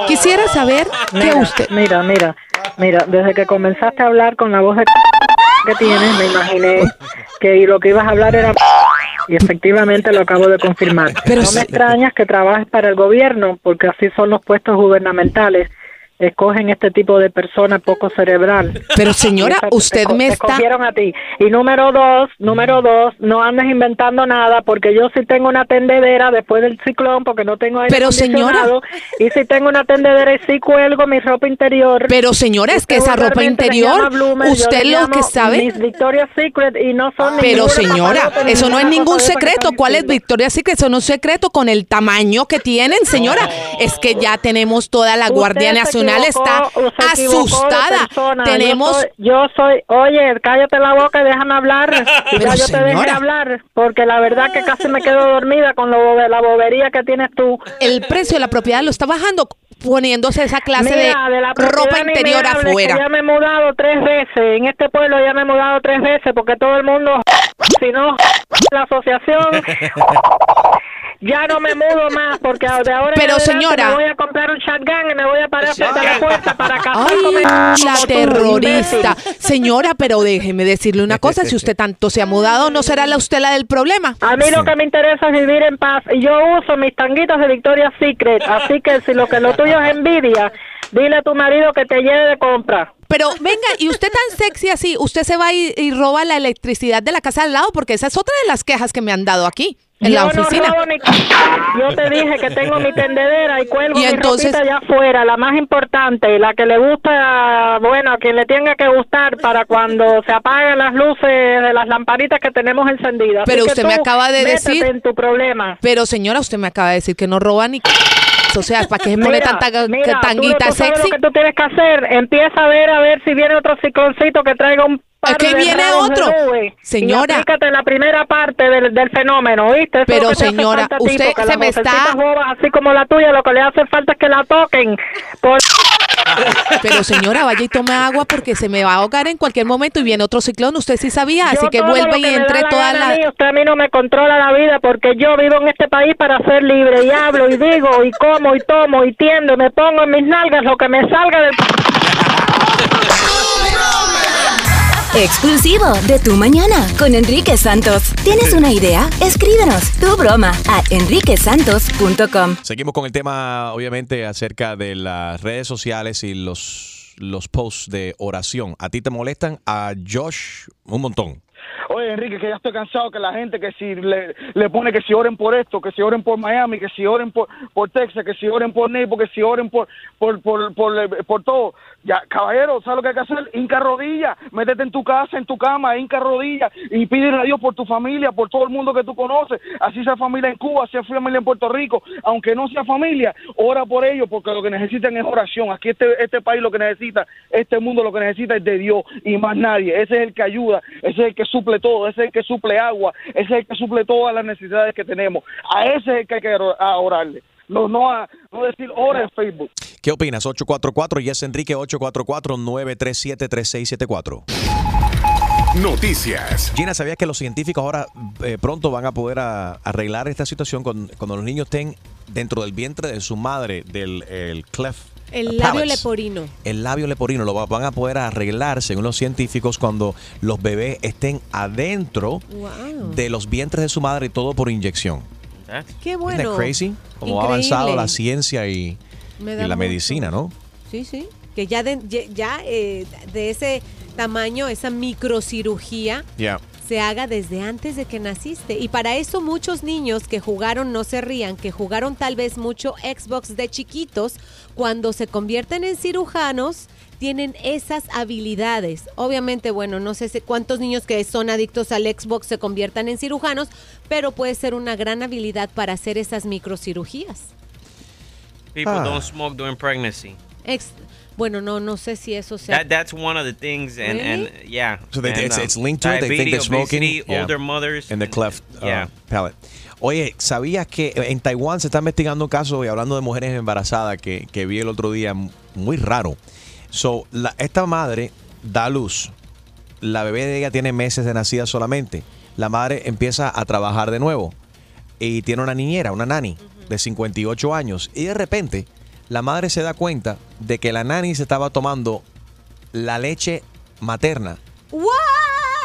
Quisiera saber qué Mira, usted... Mira, mira, mira, desde que comenzaste a hablar con la voz de que tienes, me imaginé que lo que ibas a hablar era y efectivamente lo acabo de confirmar. Pero no sí. me extrañas que trabajes para el gobierno, porque así son los puestos gubernamentales. Escogen este tipo de personas poco cerebral. Pero señora, (laughs) Esa- usted te, me te está... escogieron a ti. Y número dos, número dos, no andes inventando nada porque yo sí tengo una tendedera después del ciclón porque no tengo aire Pero, señora. Y sí tengo una tendedera y sí cuelgo mi ropa interior. Pero señora, es que esa ropa interior, yo usted lo que sabe... Mis Victoria's Secret y no son Pero señora, eso no es ningún secreto. ¿Cuál es diciendo. Victoria Secret? Eso no es secreto con el tamaño que tienen, señora. Es que ya tenemos toda la Guardia se Nacional está asustada. Yo Tenemos soy- Yo soy, oye, cállate la boca y déjame hablar. Y (laughs) Pero, ya yo te dejé señora. hablar, porque la verdad que casi me quedo dormida con lo de la bobería que tienes tú. el precio de la propiedad lo está bajando poniéndose esa clase Mira, de, la ropa interior afuera. Ya me he mudado tres veces. En este pueblo ya me he mudado tres veces porque todo el mundo, si no, la asociación. (laughs) Ya no me mudo más porque de ahora Pero, señora. me voy a comprar un shotgun y me voy a parar frente a la puerta para casar Ay, con la terrorista. Señora, pero déjeme decirle una cosa. Si usted tanto se ha mudado, ¿no será la usted la del problema? A mí lo que me interesa es vivir en paz y yo uso mis tanguitas de Victoria's Secret, así que si lo que lo tuyo (laughs) es envidia, dile a tu marido que te lleve de compra. Pero venga, y usted tan sexy así, usted se va y roba la electricidad de la casa al lado, porque esa es otra de las quejas que me han dado aquí, en la Yo no oficina. ni- (laughs) Yo te dije que tengo mi tendedera y cuelgo Y mi entonces- allá afuera, la más importante, la que le gusta, bueno, a quien le tenga que gustar para cuando se apaguen las luces de las lamparitas que tenemos encendidas. Pero usted me acaba de decir- en tu problema. Pero señora, usted me acaba de decir que no roba ni... O sea, ¿para qué se pone tanta tú- tanguita tú sexy? lo que tú tienes que hacer, empieza a ver a ver si viene otro cicloncito que traiga un Aquí de viene otro. Señora. Y aplícate la primera parte del, del fenómeno, ¿oíste? Eso es Pero, que señora, usted porque se me está- así como la tuya, lo que le hace falta es que la toquen. Por- (laughs) Pero señora, vaya y tome agua porque se me va a ahogar en cualquier momento y viene otro ciclón. Usted sí sabía, Yo así que lo y que entre la toda la... mí, usted a mí no me controla la vida porque yo vivo en este país para ser libre y hablo y digo y como y tomo y tiendo y me pongo en mis nalgas lo que me salga del... (laughs) Exclusivo de Tu Mañana con Enrique Santos. ¿Tienes una idea? Escríbenos tu broma a enriquesantos.com. Seguimos con el tema, obviamente, acerca de las redes sociales y los, los posts de oración. ¿A ti te molestan? A Josh un montón. Oye, Enrique, que ya estoy cansado que la gente que si le, le pone que si oren por esto, que si oren por Miami, que si oren por, por Texas, que si oren por Naples, que si oren por, por, por, por, por todo. Ya, caballero, ¿sabes lo que hay que hacer? Hinca rodilla, métete en tu casa, en tu cama, hinca rodilla y pídele a Dios por tu familia, por todo el mundo que tú conoces. Así sea familia en Cuba, sea familia en Puerto Rico, aunque no sea familia, ora por ellos porque lo que necesitan es oración. Aquí este, este país lo que necesita, este mundo lo que necesita es de Dios y más nadie. Ese es el que ayuda, ese es el que suple todo, ese es el que suple agua, ese es el que suple todas las necesidades que tenemos. A ese es el que hay que orarle. No, no, a, no decir ora en Facebook. ¿Qué opinas? 844 Yes Enrique 844-937-3674. Noticias. Gina, ¿sabías que los científicos ahora eh, pronto van a poder a- arreglar esta situación con- cuando los niños estén dentro del vientre de su madre, del el cleft El labio palates? leporino. El labio leporino lo va- van a poder arreglar, según los científicos, cuando los bebés estén adentro Wow. de los vientres de su madre y todo por inyección. Qué Isn't bueno. that crazy? Como ha avanzado la ciencia y, Me y la mucho. medicina, ¿no? Sí, sí. Que ya de, ya- eh, de ese tamaño, esa microcirugía, Ya. se haga desde antes de que naciste. Y para eso muchos niños que jugaron, no se rían, que jugaron tal vez mucho Xbox de chiquitos, cuando se convierten en cirujanos, tienen esas habilidades. Obviamente, bueno, no sé si- cuántos niños que son adictos al Xbox se conviertan en cirujanos, pero puede ser una gran habilidad para hacer esas microcirugías. People Ah. don't smoke during pregnancy. Ex- bueno, no, no sé si eso sea... That that's one of the things, and and yeah. So they, and, it's, um, it's linked to it. They think diabetes, smoking, obesity, yeah, older mothers, in the cleft uh, yeah. palate. Oye, ¿sabías que en Taiwán se está investigando un caso y hablando de mujeres embarazadas que, que vi el otro día muy raro? So, la- esta madre da luz. La bebé de ella tiene meses de nacida solamente. La madre empieza a trabajar de nuevo y tiene una niñera, una nani de 58 años. Y de repente, la madre se da cuenta de que la nani se estaba tomando la leche materna.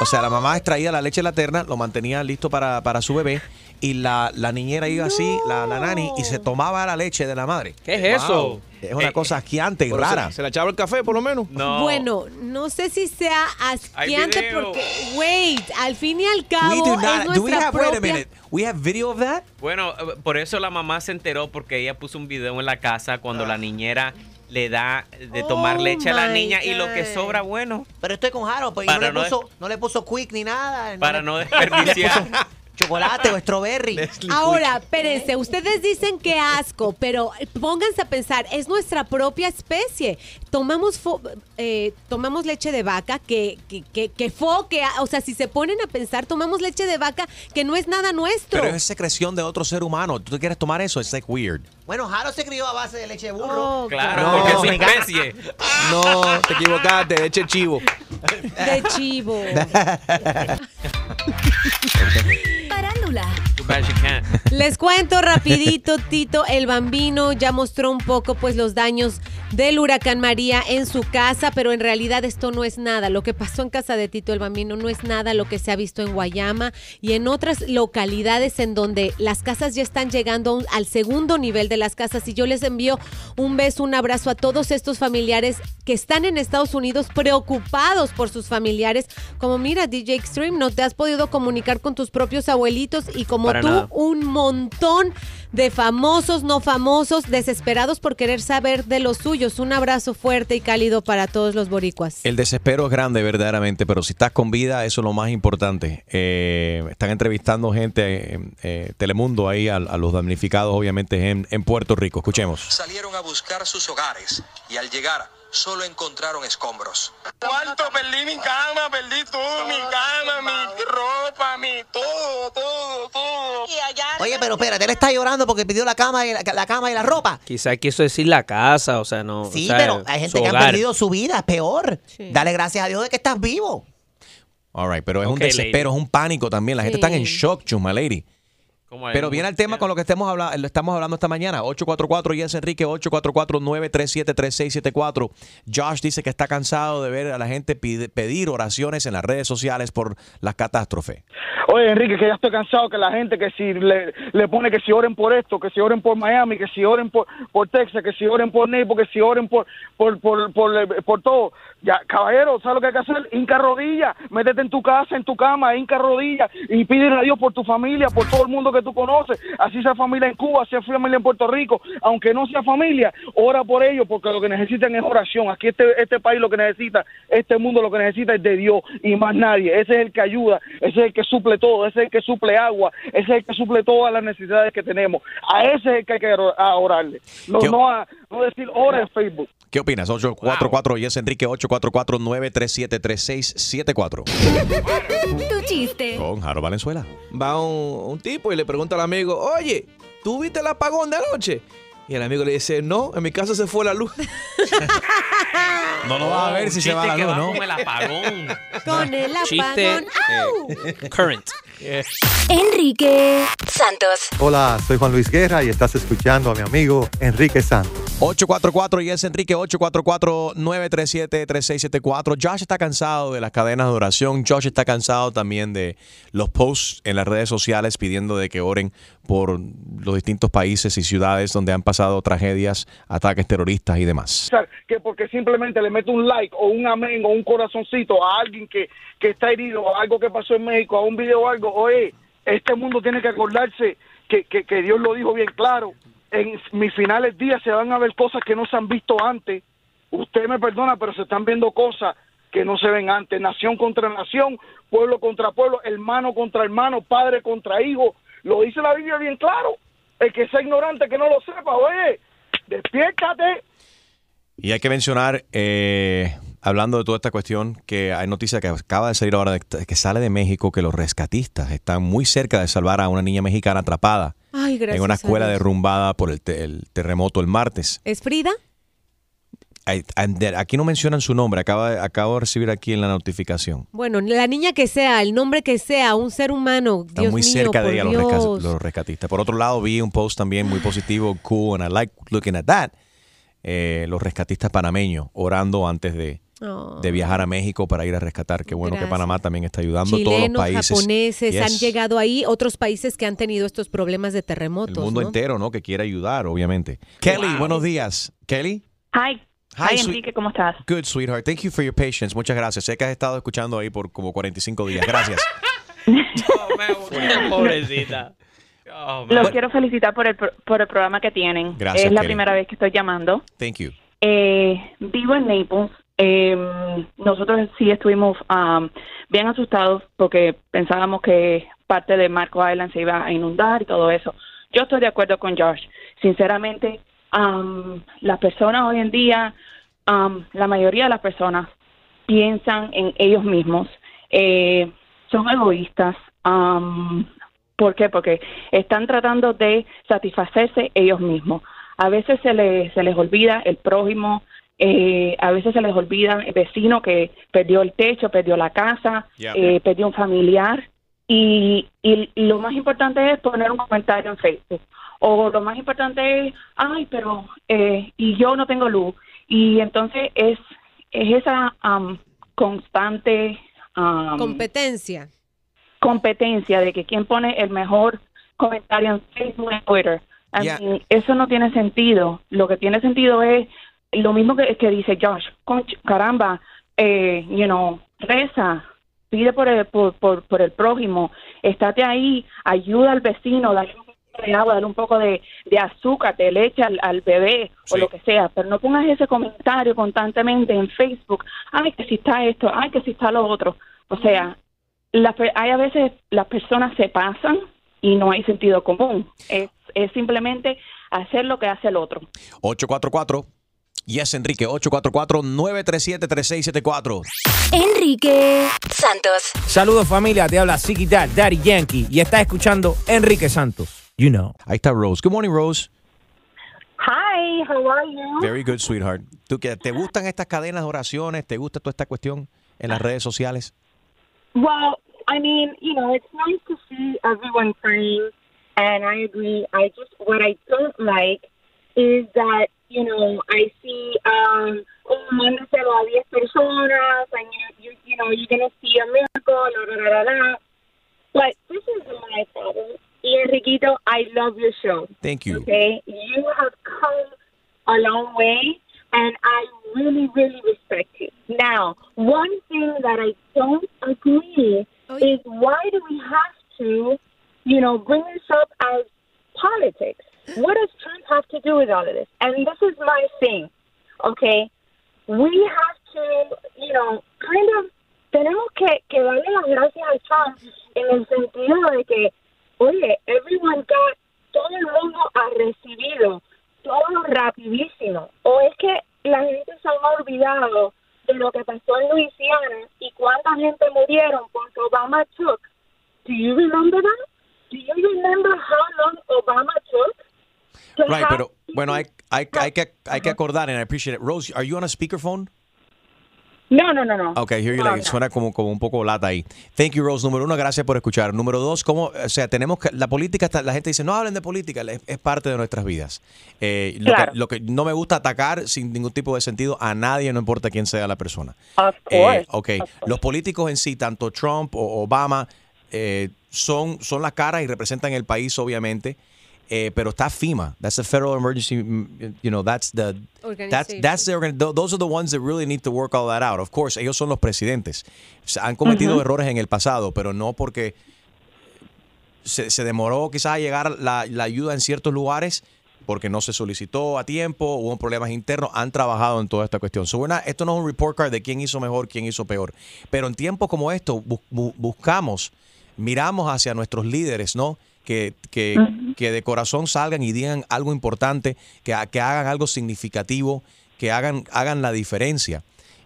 O sea, la mamá extraía la leche materna, lo mantenía listo para, para su bebé y la, la niñera iba así, la, la nani, y se tomaba la leche de la madre. ¿Qué es eso? Es una cosa asqueante y rara. Se, se le echaba el café, por lo menos. No. Bueno, no sé si sea asqueante porque, wait, al fin y al cabo We do es not. Do we have? Wait a propia... minute. We have video of that. Bueno, eh, por eso la mamá se enteró porque ella puso un video en la casa cuando la niñera le da de tomar Oh leche a la niña y lo que sobra, bueno, Pero estoy con Jaro, pues no le, no puso, no le puso quick ni nada. para no (laughs) desperdiciar. Chocolate o strawberry. Ahora, espérense, ustedes dicen que asco, pero pónganse a pensar, es nuestra propia especie. Tomamos fo- eh, tomamos leche de vaca que, que, que, que fo, que, o sea, si se ponen a pensar, tomamos leche de vaca que no es nada nuestro. Pero es secreción de otro ser humano. ¿Tú quieres tomar eso? Es like weird. Bueno, Jaro se crió a base de leche de burro. Oh, Claro, No. porque es especie. (laughs) No, te equivocaste, eche chivo. De chivo. (laughs) (laughs) Parándula. (laughs) Les cuento rapidito, Tito el Bambino ya mostró un poco pues los daños del huracán María en su casa, pero en realidad esto no es nada. Lo que pasó en casa de Tito el Bambino no es nada lo que se ha visto en Guayama y en otras localidades en donde las casas ya están llegando al segundo nivel de las casas. Y yo les envío un beso, un abrazo a todos estos familiares que están en Estados Unidos preocupados por sus familiares. Como mira, DJ Extreme, no te has podido comunicar con tus propios abuelitos y como Para tú, nada. un montón de famosos, no famosos, desesperados por querer saber de los suyos. Un abrazo fuerte y cálido para todos los boricuas. El desespero es grande, verdaderamente, pero si estás con vida, eso es lo más importante. Eh, están entrevistando gente, en eh, Telemundo, ahí a, a los damnificados, obviamente, en, en Puerto Rico. Escuchemos. Salieron a buscar sus hogares y al llegar solo encontraron escombros. ¿Cuánto perdí mi cama? Perdí todo, mi cama, mi ropa, mi todo, todo, todo. Oye, pero espérate, él está llorando porque pidió la cama y la, la cama y la ropa. Quizá quiso decir la casa, o sea, no. Sí, o sea, pero hay gente que ha perdido su vida, es peor. Dale gracias a Dios de que estás vivo. All right, pero es un desespero, es un pánico también. La gente está en shock, Chuma Lady. Pero viene el tema con lo que estemos habla- lo estamos hablando esta mañana. 844 Yes Enrique, 844-937-3674. Josh dice que está cansado de ver a la gente pide- pedir oraciones en las redes sociales por las catástrofes. Oye, Enrique, que ya estoy cansado que la gente que si le, le pone que si oren por esto, que si oren por Miami, que si oren por, por Texas, que si oren por Naples, que si oren por por, por, por, por todo. Ya, caballero, ¿sabes lo que hay que hacer? Inca rodilla, métete en tu casa, en tu cama, inca rodilla y pídele a Dios por tu familia, por todo el mundo que tú conoces. Así sea familia en Cuba, sea familia en Puerto Rico, aunque no sea familia, ora por ellos porque lo que necesitan es oración. Aquí este, este país lo que necesita, este mundo lo que necesita es de Dios y más nadie. Ese es el que ayuda, ese es el que suple todo, ese es el que suple agua, ese es el que suple todas las necesidades que tenemos. A ese es el que hay que orarle. No, ¿Qué- no, a, no decir ora en Facebook. ¿Qué opinas? 844 Yes Enrique, 844-937-3674. (laughs) Tu chiste. Con Jaro Valenzuela. Va un, un tipo y le pregunta al amigo, oye, ¿tú viste el apagón de anoche? Y el amigo le dice, no, en mi casa se fue la luz. (laughs) No lo vas a ver si se va la que luz, va ¿no? con el apagón. Con el Chiste apagón. ¡Au! eh, current. Enrique Santos. Hola, soy Juan Luis Guerra y estás escuchando a mi amigo Enrique Santos. 844 Yes Enrique, 844-937-3674. Josh está cansado de las cadenas de oración. Josh está cansado también de los posts en las redes sociales pidiendo de que oren por los distintos países y ciudades donde han pasado tragedias, ataques terroristas y demás. que porque simplemente le meto un like o un amén o un corazoncito a alguien que, que está herido, a algo que pasó en México, a un video o algo, oye, este mundo tiene que acordarse que, que, Dios lo dijo bien claro. En mis finales días se van a ver cosas que no se han visto antes. Usted me perdona, pero se están viendo cosas que no se ven antes. Nación contra nación, pueblo contra pueblo, hermano contra hermano, padre contra hijo. Lo dice la Biblia bien claro. El que sea ignorante, que no lo sepa, oye, despiértate. Y hay que mencionar, eh, hablando de toda esta cuestión, que hay noticia que acaba de salir ahora, de- que sale de México, que los rescatistas están muy cerca de salvar a una niña mexicana atrapada Ay, en una escuela derrumbada por el, te- el terremoto el martes. ¿Es Frida? Aquí no mencionan su nombre, acaba, acabo de recibir aquí en la notificación. Bueno, la niña que sea, el nombre que sea, un ser humano. Están Dios muy mío, cerca de ella los, los rescatistas. Por otro lado, vi un post también muy positivo, cool, and I like looking at that. Eh, los rescatistas panameños orando antes de, de viajar a México para ir a rescatar. Qué bueno Gracias. que Panamá también está ayudando. todos los Chilenos, países. japoneses han Yes. llegado ahí, otros países que han tenido estos problemas de El terremotos. mundo ¿no? entero, ¿no? Que quiere ayudar, obviamente. Kelly, buenos días. Kelly. Hi. Hi, Hi, Enrique, ¿cómo estás? Good, sweetheart. Thank you for your patience. Muchas gracias. Sé que has estado escuchando ahí por como 45 días. Gracias. (laughs) Pobrecita. Oh, Los quiero felicitar por el, pro- por el programa que tienen. Gracias, Es la Kelly. primera vez que estoy llamando. Thank you. Eh, vivo en Naples. Eh, nosotros sí estuvimos um, bien asustados porque pensábamos que parte de Marco Island se iba a inundar y todo eso. Yo estoy de acuerdo con Josh. Sinceramente, um, las personas hoy en día, um, la mayoría de las personas piensan en ellos mismos, eh, son egoístas. ¿Por qué? Porque están tratando de satisfacerse ellos mismos. A veces se les, se les olvida el prójimo, eh, a veces se les olvida el vecino que perdió el techo, perdió la casa, Yeah. eh, perdió un familiar. Y, y lo más importante es poner un comentario en Facebook. O lo más importante es, ay, pero, eh, y yo no tengo luz. Y entonces es, es esa am, constante am, Competencia. competencia de que quién pone el mejor comentario en Facebook y en Twitter. Yeah. mean, eso no tiene sentido. Lo que tiene sentido es lo mismo que, que dice Josh. Conch- caramba, eh, you know, reza, pide por el, por, por, por el prójimo, estate ahí, ayuda al vecino, dale un poco de agua, dale un poco de, de azúcar, de leche al, al bebé o lo que sea, pero no pongas ese comentario constantemente en Facebook, ay, que si está esto, ay, que si está lo otro. O sea, pe- hay a veces las personas se pasan y no hay sentido común. Es, es simplemente hacer lo que hace el otro. 844. Yes, Enrique. 844-937-3674. Enrique Santos. Saludos familia, te habla Siki Dad, Daddy Yankee y estás escuchando Enrique Santos. You know. Ahí está Rose. Good morning, Rose. Hi, how are you? Very good, sweetheart. ¿Tú qué, ¿Te gustan estas cadenas de oraciones? ¿Te gusta toda esta cuestión en las redes sociales? Well, I mean, you know, it's nice to see everyone praying, and I agree. I just what I don't like is that you know I see um oh mándaselo a 10 personas, and you you you know you're gonna see a miracle, la la la la. la. But this is my problem. Y Enriquito, I love your show. Thank you. Okay, you have come a long way, and I really, really respect you. Now, one thing that I don't agree is why do we have to, you know, bring this up as politics? What does Trump have to do with all of this? And this is my thing, okay? We have to, you know, kind of, tenemos que, que darle las gracias a Trump en el sentido de que, oye, everyone got, todo el mundo ha recibido todo rapidísimo. O es que la gente se ha olvidado de lo que pasó en Luisiana y cuánta gente murieron porque Obama took. Do you remember that? Do you remember how long Obama took? To Right, pero bueno, hay, hay, hay, que, hay que acordar, and I appreciate it. Rose, are you on a speakerphone? No, no, no, no. Ok, here you No, like, no. suena como, como un poco lata ahí. Thank you, Rose. Número uno, gracias por escuchar. Número dos, ¿cómo, o sea, tenemos que, la política, la gente dice, no hablen de política, es, es parte de nuestras vidas. Eh, lo, Claro. que, lo que no me gusta atacar sin ningún tipo de sentido a nadie, no importa quién sea la persona. Of Eh, course. ok, los políticos en sí, tanto Trump o Obama, eh, son, son las caras y representan el país, obviamente. Eh, pero está FEMA. That's the Federal Emergency, mm, you know, that's the that's that's the those are the ones that really need to work all that out. Of course, ellos son los presidentes. Han cometido errores en el pasado, pero no porque se, se demoró quizás a llegar la, la ayuda en ciertos lugares porque no se solicitó a tiempo, hubo problemas internos, han trabajado en toda esta cuestión. So, not- esto no es un report card de quién hizo mejor, quién hizo peor. Pero en tiempos como estos bu- bu- buscamos, miramos hacia nuestros líderes, ¿no? Que, que, que de corazón salgan y digan algo importante, que, que hagan algo significativo, que hagan, hagan la diferencia.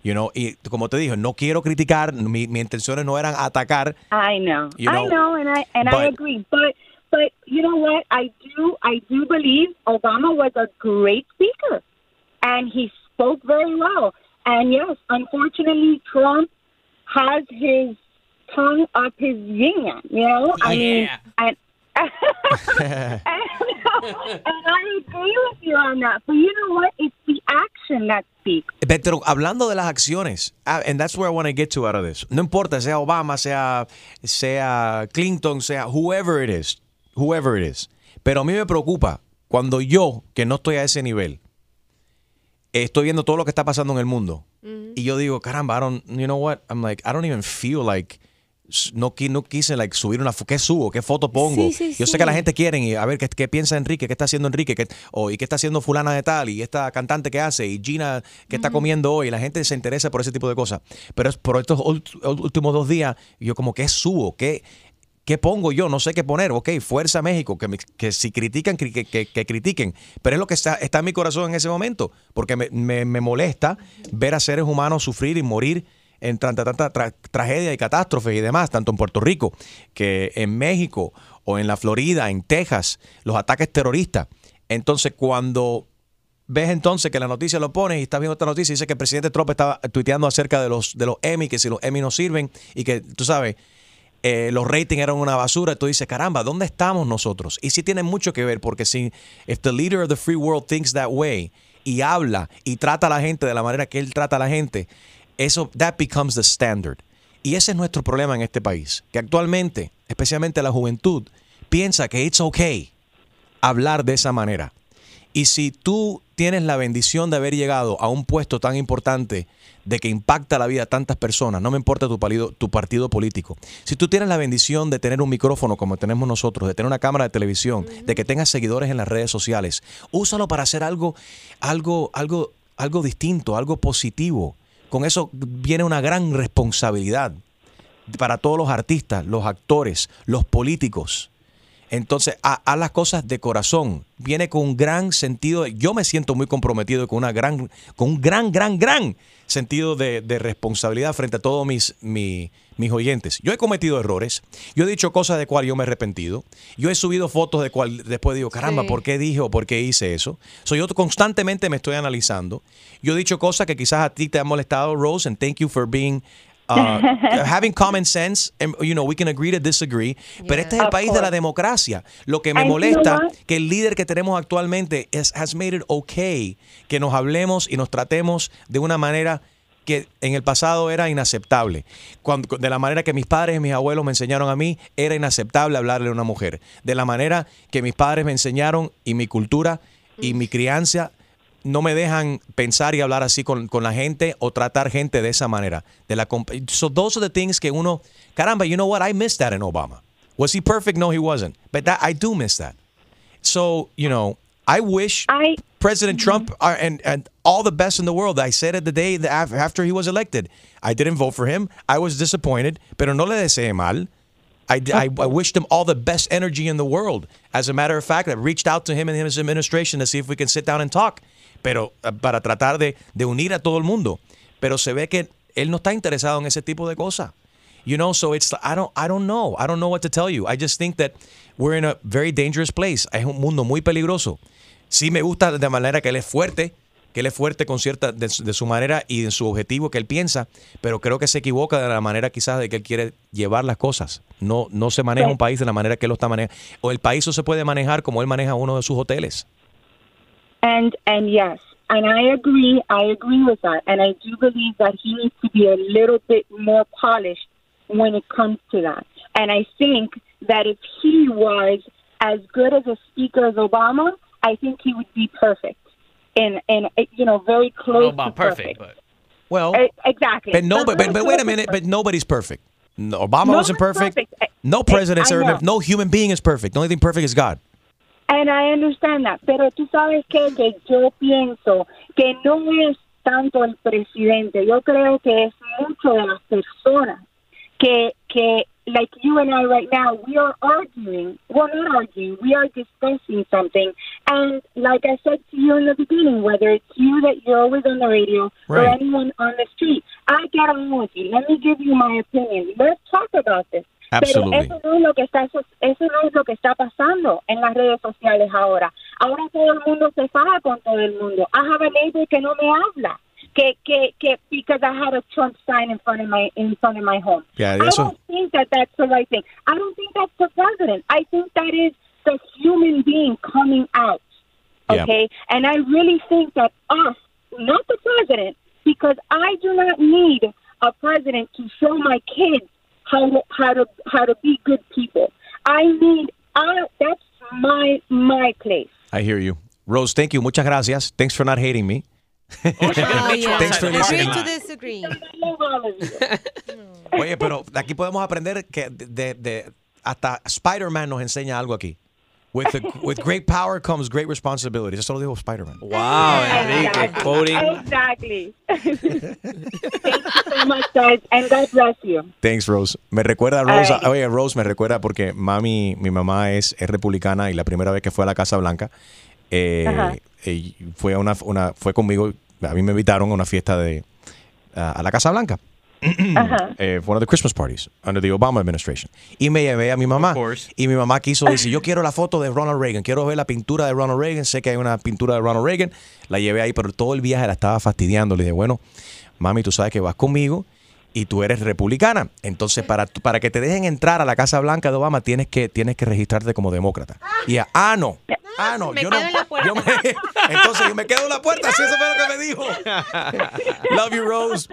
You know, y como te dije, no quiero criticar, mi, mis intenciones no eran atacar, I know. You I know, and I and I agree. But but you know what? I do I do believe Obama was a great speaker, and he spoke very well. And yes, unfortunately, Trump has his tongue up his yin. You know, I mean, and. And I agree with you on that. But you know what? It's the action that speaks. Pero hablando de las acciones, ah, and that's where I want to get to out of this. No importa, sea Obama, sea, sea Clinton, sea whoever it is, whoever it is. Pero a mí me preocupa cuando yo, que no estoy a ese nivel, estoy viendo todo lo que está pasando en el mundo. Y yo digo, caramba, I don't, you know what? I'm like, I don't even feel like no, no quise like subir una qué subo, qué foto pongo. Sí, sí, yo sé sí. que la gente quiere y a ver qué, qué piensa Enrique, qué está haciendo Enrique, qué, y qué está haciendo fulana de tal, y esta cantante que hace, y Gina qué está comiendo hoy. La gente se interesa por ese tipo de cosas. Pero por estos últimos dos días, yo como, ¿qué subo? ¿Qué, ¿Qué pongo yo? No sé qué poner. Ok, fuerza México, que, me- que si critican, cri- que, que- que critiquen. Pero es lo que está, está en mi corazón en ese momento, porque me, me- me molesta ver a seres humanos sufrir y morir en tanta, tanta tra- tragedia y catástrofes y demás, tanto en Puerto Rico, que en México o en la Florida, en Texas, los ataques terroristas. Entonces, cuando ves entonces que la noticia lo pones y estás viendo esta noticia y dice que el presidente Trump estaba tuiteando acerca de los, de los Emmy, que si los Emmy no sirven y que, tú sabes, eh, los ratings eran una basura, tú dices, caramba, ¿dónde estamos nosotros? Y sí tiene mucho que ver, porque si if the leader of the free world thinks that way y habla y trata a la gente de la manera que él trata a la gente, eso, that becomes the standard. Y ese es nuestro problema en este país, que actualmente, especialmente la juventud, piensa que it's okay hablar de esa manera. Y si tú tienes la bendición de haber llegado a un puesto tan importante de que impacta la vida de tantas personas, no me importa tu partido, tu partido político, si tú tienes la bendición de tener un micrófono como tenemos nosotros, de tener una cámara de televisión, de que tengas seguidores en las redes sociales, úsalo para hacer algo, algo, algo, algo distinto, algo positivo. Con eso viene una gran responsabilidad para todos los artistas, los actores, los políticos. Entonces, haz haz las cosas de corazón. Viene con un gran sentido. yo me siento muy comprometido con una gran, con un gran, gran, gran sentido de, de responsabilidad frente a todos mis, mi- mis oyentes. Yo he cometido errores. Yo he dicho cosas de cual yo me he arrepentido. Yo he subido fotos de cual después digo, caramba, Sí. ¿por qué dije o por qué hice eso? So, yo constantemente me estoy analizando. Yo he dicho cosas que quizás a ti te han molestado, Rose, and thank you for being uh, (laughs) having common sense, and, you know, we can agree to disagree, pero este es el Of país de la course. democracia. Lo que me And you know molesta que el líder que tenemos actualmente es, has made it okay que nos hablemos y nos tratemos de una manera que en el pasado era inaceptable. Cuando, de la manera que mis padres y mis abuelos me enseñaron a mí, era inaceptable hablarle a una mujer. De la manera que mis padres me enseñaron y mi cultura y mi crianza no me dejan pensar y hablar así con, con la gente o tratar gente de esa manera. De la so those are the things que uno, caramba, you know what? I missed that in Obama. Was he perfect? No, he wasn't. But that, I do miss that. So, you know, I wish President Trump uh, and, and all the best in the world. I said it the day after he was elected. I didn't vote for him. I was disappointed, pero no le deseé mal. I, I, I wished him all the best energy in the world. As a matter of fact, I reached out to him and his administration to see if we can sit down and talk, pero uh, para tratar de, de unir a todo el mundo. Pero se ve que él no está interesado en ese tipo de cosas. You know, so it's I don't I don't know. I don't know what to tell you. I just think that we're in a very dangerous place. Es un mundo muy peligroso. Sí me gusta de manera que él es fuerte, que él es fuerte con cierta de, su- de su manera y en su objetivo que él piensa, pero creo que se equivoca de la manera quizás de que él quiere llevar las cosas. No no se maneja un país de la manera que él lo está manejando. O el país no se puede manejar como él maneja uno de sus hoteles. And and yes, and I agree. I agree with that, and I do believe that he needs to be a little bit more polished when it comes to that. And I think that if he was as good as a speaker as Obama, I think he would be perfect. And and uh, you know, very close to perfect. Well, Eh, exactly. But no, but, but, but wait a minute. But nobody's perfect. No, Obama No wasn't perfect. perfect. No president's I ever No human being is perfect. The only thing perfect is God. And I understand that, pero tú sabes qué? que yo pienso que no es tanto el presidente, yo creo que es mucho de las personas que que like you and I right now, we are arguing. Well, not arguing. We are discussing something, and like I said to you in the beginning, whether it's you that you're always on the radio or anyone on the street, I get along with you. Let me give you my opinion. Let's talk about this. Absolutely. Pero eso no es lo que está eso no es lo que está pasando en las redes sociales ahora. Ahora todo el mundo se faja con todo el mundo. I have a neighbor que no me habla. Que, que, que, because I had a Trump sign in front of my in front of my home. Yeah, I don't think that that's the right thing. I don't think that's the president. I think that is the human being coming out. Yeah. Okay, and I really think that us, not president because I do not need a president to show my kids how to, how to how to be good people. I need I, that's my my place. I hear you. Rose, thank you. Muchas gracias. Thanks for not hating me. Oh, yeah. (laughs) Thanks for listening. to disagree. Oye, pero de aquí podemos aprender que de, de- hasta Spider-Man nos enseña algo aquí. With, the- with great power comes great responsibility. Eso lo dijo Spider-Man. Wow, Enrique, quoting. Exactly. Thank you so much, guys, and God bless you. Thanks, Rose. Me recuerda a Rose. Ay. Oye, Rose me recuerda porque mami, mi mamá es, es republicana y la primera vez que fue a la Casa Blanca eh, eh, fue a una, una fue conmigo. A mí me invitaron a una fiesta de a, a la Casa Blanca. (clears throat) Eh, fue of the Christmas parties under the Obama administration. Y me llevé a mi mamá. Y mi mamá quiso (laughs) decir, yo quiero la foto de Ronald Reagan, quiero ver la pintura de Ronald Reagan, sé que hay una pintura de Ronald Reagan. La llevé ahí, pero todo el viaje la estaba fastidiando. Le dije, bueno, mami, tú sabes que vas conmigo y tú eres republicana. Entonces, para, para que te dejen entrar a la Casa Blanca de Obama, tienes que, tienes que registrarte como demócrata. Y ella, ah, no. Ah, no. Me yo quedo no en la puerta. yo me- (laughs) entonces, yo me quedo en la puerta. Sí, eso fue lo que me dijo. (laughs) Love you, Rose.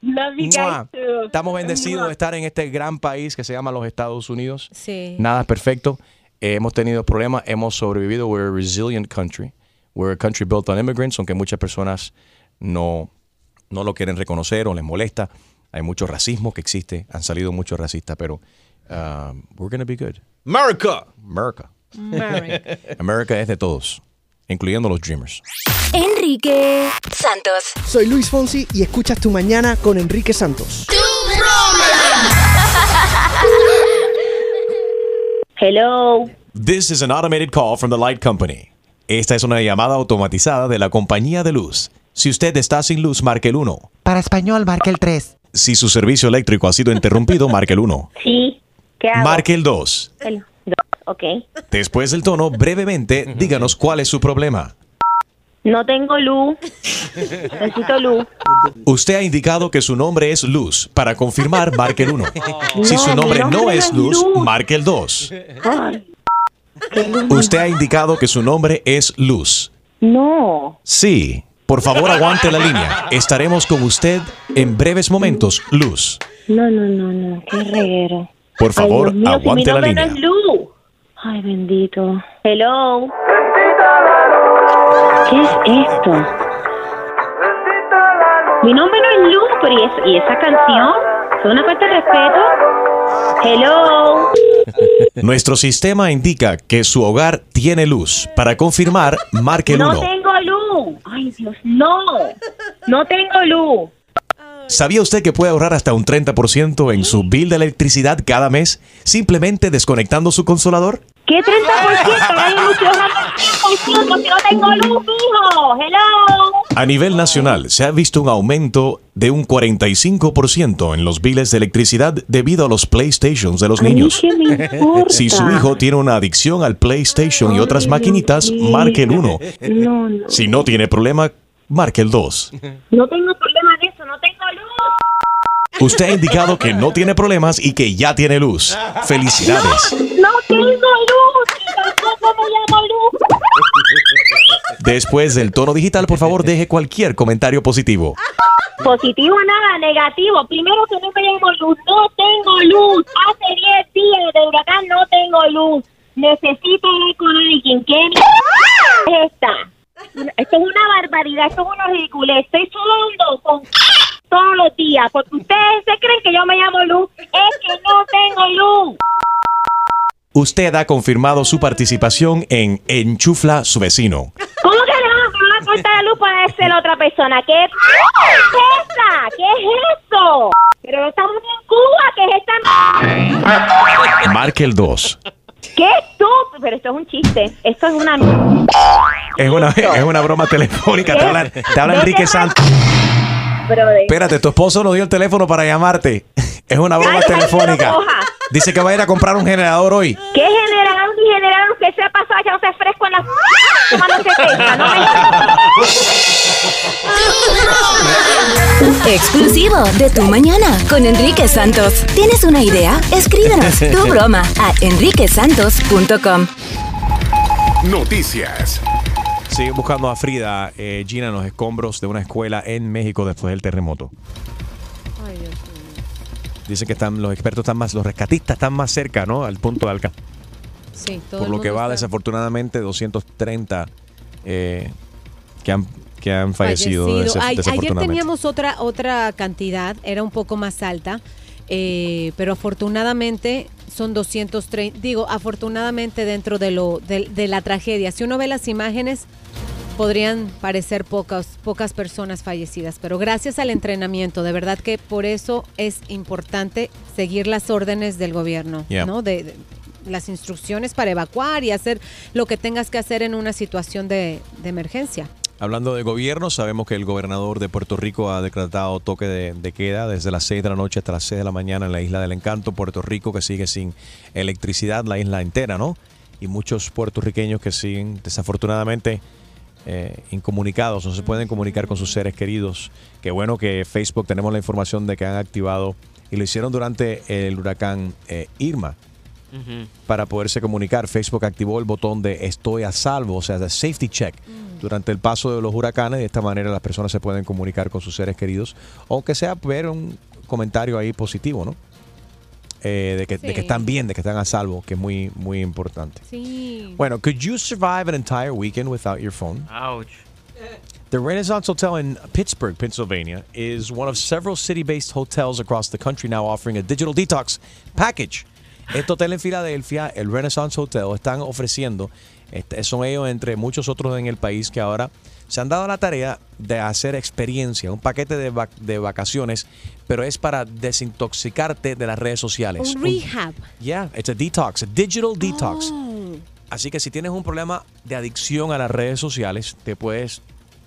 Love you guys too. Estamos bendecidos de estar en este gran país que se llama los Estados Unidos. Sí. Nada es perfecto. Eh, hemos tenido problemas, hemos sobrevivido. We're a resilient country. We're a country built on immigrants, aunque muchas personas no, no lo quieren reconocer o les molesta. Hay mucho racismo que existe. Han salido muchos racistas, pero um, we're going to be good. America. America. America. (laughs) America es de todos, incluyendo los dreamers. Enrique Santos. Soy Luis Fonsi y escuchas Tu Mañana con Enrique Santos. Hello. This is an automated call from the light company. Esta es una llamada automatizada de la compañía de luz. Si usted está sin luz, marque el 1. Para español, marque el 3. Si su servicio eléctrico ha sido interrumpido, marque el 1. Sí. ¿Qué hago? Marque el 2. El dos, ok. Después del tono, brevemente, díganos cuál es su problema. No tengo luz. Necesito luz. Usted ha indicado que su nombre es Luz. Para confirmar, marque el 1. (laughs) Si su nombre nombre no es Luz, Luz. marque el 2. Ay, Usted ha indicado que su nombre es Luz. no. Sí. Por favor, aguante la línea. Estaremos con usted en breves momentos, Luz. No, no, no, no. Qué reguero. Por favor, Ay, Dios mío, si aguante mi la nombre línea. No es Luz. Ay, bendito. Hello. ¿Qué es esto? Mi nombre no es Luz, pero ¿y, es- y esa canción? ¿Es una falta de respeto? Hello. (laughs) Nuestro sistema indica que su hogar tiene luz. Para confirmar, marque el No 1. tengo luz. Ay, Dios, no. No tengo luz. ¿Sabía usted que puede ahorrar hasta un 30% en su bill de electricidad cada mes simplemente desconectando su consolador? ¿Qué 30%? Hay mucho 30% si no tengo luz, mijo. Hello. A nivel nacional, se ha visto un aumento de un 45% en los biles de electricidad debido a los PlayStations de los niños. Si su hijo tiene una adicción al PlayStation y otras maquinitas, marque el 1. No, no. Si no tiene problema, marque el 2. No tengo problema de eso, no tengo luz. Usted ha indicado que no tiene problemas y que ya tiene luz. Felicidades. No tengo luz. Tampoco me llamo luz. Después del tono digital, por favor, deje cualquier comentario positivo. Positivo nada, negativo. Primero que no me llamo luz. No tengo luz. Hace 10 días de huracán no tengo luz. Necesito hablar con alguien. ¿Qué es esta? Esto es una barbaridad, esto es una ridiculez. Estoy sudando con todos los días porque ustedes se creen que yo me llamo Luz. Es que no tengo luz. Usted ha confirmado su participación en Enchufla su vecino. ¿Cómo que le van a- a cortar la luz para ser la otra persona? ¿Qué es esa? ¿Qué es eso? Pero no estamos en Cuba, ¿qué es esta? Marque el 2. ¿Qué estúpido? Pero esto es un chiste. Esto es una... Es una, es una broma telefónica. Te habla, te habla Enrique Santos. Brother. Espérate, tu esposo nos dio el teléfono para llamarte. (laughs) Es una broma telefónica. Dice que va a ir a comprar un generador hoy. ¿Qué general ni general que se ha pasado echándose fresco en la... (laughs) tomándose teca? No me... (laughs) Exclusivo de Tu Mañana con Enrique Santos. ¿Tienes una idea? Escríbenos tu broma a enriquesantos.com. Noticias. Sigue buscando a Frida, eh, Gina, en los escombros de una escuela en México después del terremoto. Ay, Dios mío. Dice que están, los expertos están más, los rescatistas están más cerca, ¿no? Al punto de alca. Sí, todo Por el lo que mundo va, está- desafortunadamente, 230 eh, que, han, que han fallecido. fallecido. des- Ay, ayer desafortunadamente. teníamos otra, otra cantidad, era un poco más alta, eh, pero afortunadamente son 230, digo, afortunadamente dentro de, lo, de, de la tragedia. Si uno ve las imágenes, podrían parecer pocas, pocas personas fallecidas, pero gracias al entrenamiento, de verdad que por eso es importante seguir las órdenes del gobierno, Yeah. ¿no? De, de- las instrucciones para evacuar y hacer lo que tengas que hacer en una situación de, de emergencia. Hablando de gobierno, sabemos que el gobernador de Puerto Rico ha decretado toque de, de queda desde las 6 de la noche hasta las 6 de la mañana en la isla del Encanto, Puerto Rico, que sigue sin electricidad, la isla entera, ¿no? Y muchos puertorriqueños que siguen, desafortunadamente, eh, incomunicados, no se pueden comunicar con sus seres queridos. Qué bueno que Facebook tenemos la información de que han activado, y lo hicieron durante el huracán eh, Irma, para poderse comunicar. Facebook activó el botón de estoy a salvo, o sea, de safety check durante el paso de los huracanes. De esta manera las personas se pueden comunicar con sus seres queridos, aunque sea ver un comentario ahí positivo, ¿no? Eh, de, que, de que Sí. están bien, de que están a salvo, que es muy, muy importante. Sí. Bueno, could you survive an entire weekend without your phone? Ouch. The Renaissance Hotel in Pittsburgh, Pennsylvania, is one of several city based hotels across the country now offering a digital detox package. Este hotel en Filadelfia, el Renaissance Hotel, están ofreciendo, este, son ellos entre muchos otros en el país que ahora se han dado la tarea de hacer experiencia, un paquete de, vac- de vacaciones, pero es para desintoxicarte de las redes sociales. Un rehab. Yeah, it's a detox, a digital detox. Oh. Así que si tienes un problema de adicción a las redes sociales, te puedes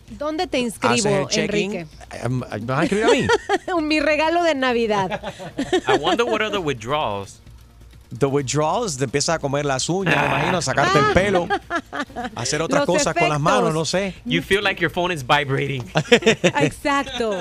¿Dónde te inscribo. Enrique? ¿Me vas a inscribir a mí? (laughs) Mi regalo de Navidad. (laughs) I wonder what are the withdrawals. The withdrawals, te empiezas a comer las uñas, me imagino, a sacarte el pelo, a hacer otras Los cosas con las manos, efectos. no sé. You feel like your phone is vibrating. (laughs) Exacto.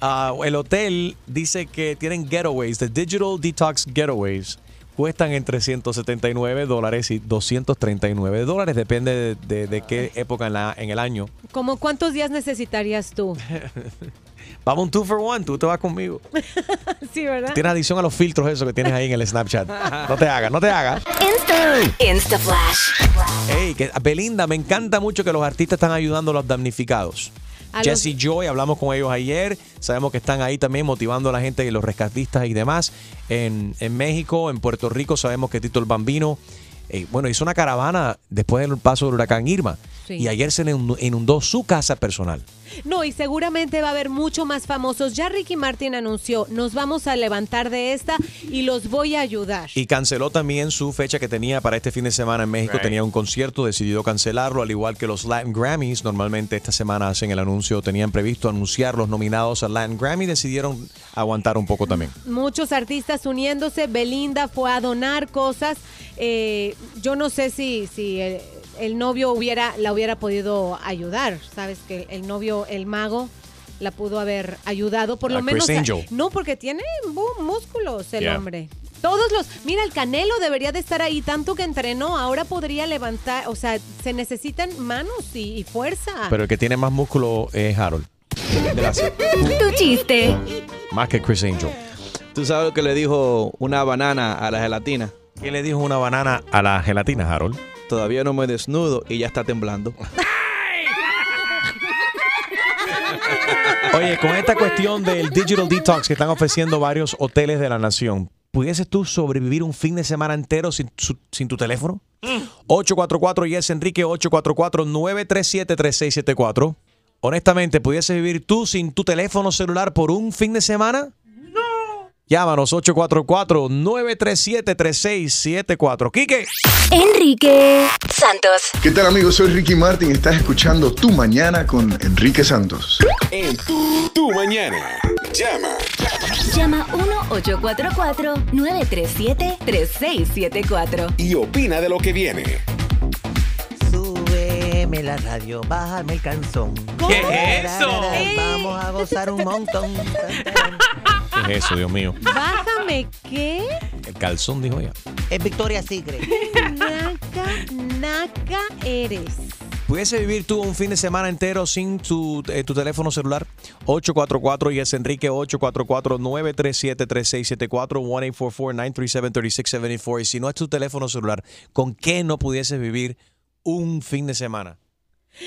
Ah, el hotel dice que tienen getaways, the Digital Detox Getaways. Cuestan entre 179 dólares y 239 dólares, depende de, de- de qué época en, la- en el año. ¿Cómo cuántos días necesitarías tú? (laughs) Vamos un two for one, tú te vas conmigo. (laughs) sí, ¿verdad? Tienes adición a los filtros esos que tienes ahí en el Snapchat. No te hagas, no te hagas. Insta. Insta Flash. Hey, que, Belinda, me encanta mucho que los artistas están ayudando a los damnificados. A los- Jesse Joy, hablamos con ellos ayer. Sabemos que están ahí también motivando a la gente y los rescatistas y demás. En, en México, en Puerto Rico, sabemos que Tito el Bambino, eh, bueno, hizo una caravana después del paso del huracán Irma. Sí. Y ayer se le inundó su casa personal. No, y seguramente va a haber mucho más famosos. Ya Ricky Martin anunció, nos vamos a levantar de esta y los voy a ayudar. Y canceló también su fecha que tenía para este fin de semana en México. Right. Tenía un concierto, decidió cancelarlo, al igual que los Latin Grammys. Normalmente esta semana hacen el anuncio, tenían previsto anunciar los nominados al Latin Grammy, decidieron aguantar un poco también. Muchos artistas uniéndose. Belinda fue a donar cosas. Eh, yo no sé si, si el, el novio hubiera, la hubiera podido ayudar. Sabes que el novio, el mago, la pudo haber ayudado. Por lo A menos. Chris Angel. No, porque tiene músculos el Yeah. hombre. Todos los. Mira, el Canelo debería de estar ahí tanto que entrenó. Ahora podría levantar. O sea, se necesitan manos y, y fuerza. Pero el que tiene más músculo es Harold. Gracias. Tu chiste. Más que Chris Angel. ¿Tú sabes lo que le dijo una banana a la gelatina? ¿Qué le dijo una banana a la gelatina, Harold? Todavía no me desnudo y ya está temblando. Oye, con esta cuestión del Digital Detox que están ofreciendo varios hoteles de la nación, ¿pudieses tú sobrevivir un fin de semana entero sin, su- sin tu teléfono? 844 Yes Enrique 844-937-3674. Honestamente, ¿pudieses vivir tú sin tu teléfono celular por un fin de semana? No. Llámanos 844-937-3674. Quique. Enrique Santos. ¿Qué tal amigos? Soy Ricky Martin. Estás escuchando Tu Mañana con Enrique Santos. En tu, tu mañana. Llama. Llama 1-844-937-3674. Y opina de lo que viene. Súbeme la radio, bájame el canzón. ¿Qué es eso? Vamos a gozar un montón. (laughs) ¿Qué es eso, Dios mío? Bájame, ¿qué? El calzón, dijo ella. Es Victoria Secret. Naca, naca eres. ¿Pudiese vivir tú un fin de semana entero sin tu, eh, tu teléfono celular? 844 y es Enrique 844-937-3674 1-844-937-3674 y si no es tu teléfono celular, ¿con qué no pudieses vivir un fin de semana?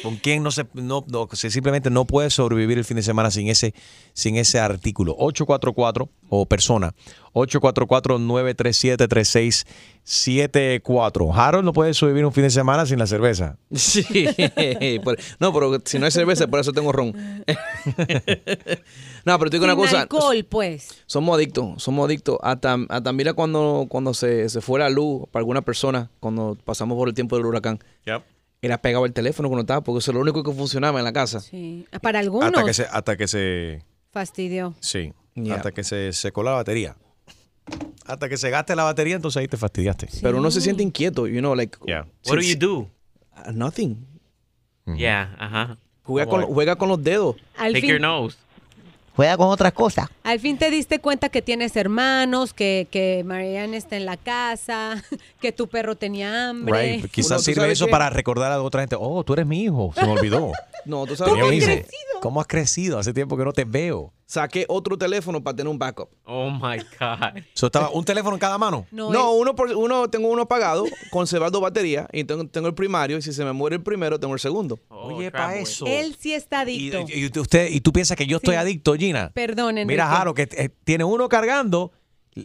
¿Con quién no se no, no, se simplemente no puede sobrevivir el fin de semana sin ese sin ese artículo? 844 o persona 844-937-3674. Harold no puede sobrevivir un fin de semana sin la cerveza. Sí, (laughs) por- no, pero si no hay cerveza, por eso tengo ron. (laughs) no, pero te digo una cosa. alcohol, pues. Somos adictos, somos adictos. Hasta, hasta mira cuando, cuando se, se fue la luz para alguna persona, cuando pasamos por el tiempo del huracán. Era pegado el teléfono cuando estaba, porque eso es lo único que funcionaba en la casa. Sí. Para algunos, Hasta que se hasta que se fastidió. sí, Yeah. hasta que se secó la batería. Hasta que se gaste la batería, entonces ahí te fastidiaste. Pero uno se siente inquieto, you know, like. Yeah. What do you do? Uh, nothing. Yeah, ajá. Juega con, juega con los dedos. Al Take fin- your nose. Juega con otras cosas. Al fin te diste cuenta que tienes hermanos, que, que Marianne está en la casa, (laughs) que tu perro tenía hambre. Right. Quizás Uno, ¿tú sirve eso para recordar a otra gente. Oh, tú eres mi hijo. Se me olvidó. (laughs) No, tú sabes qué dice, hice? ¿Cómo has crecido? Hace tiempo que no te veo. Saqué otro teléfono para tener un backup. Oh my God. So, estaba un teléfono en cada mano. No, uno, por, uno tengo uno apagado, conservando batería, y tengo, tengo el primario, y si se me muere el primero, tengo el segundo. Oye, para eso. Él sí está adicto. y- y usted, y tú piensas que yo estoy adicto, Gina. Perdón, Enrique. Mira, Jaro, que eh, tiene uno cargando,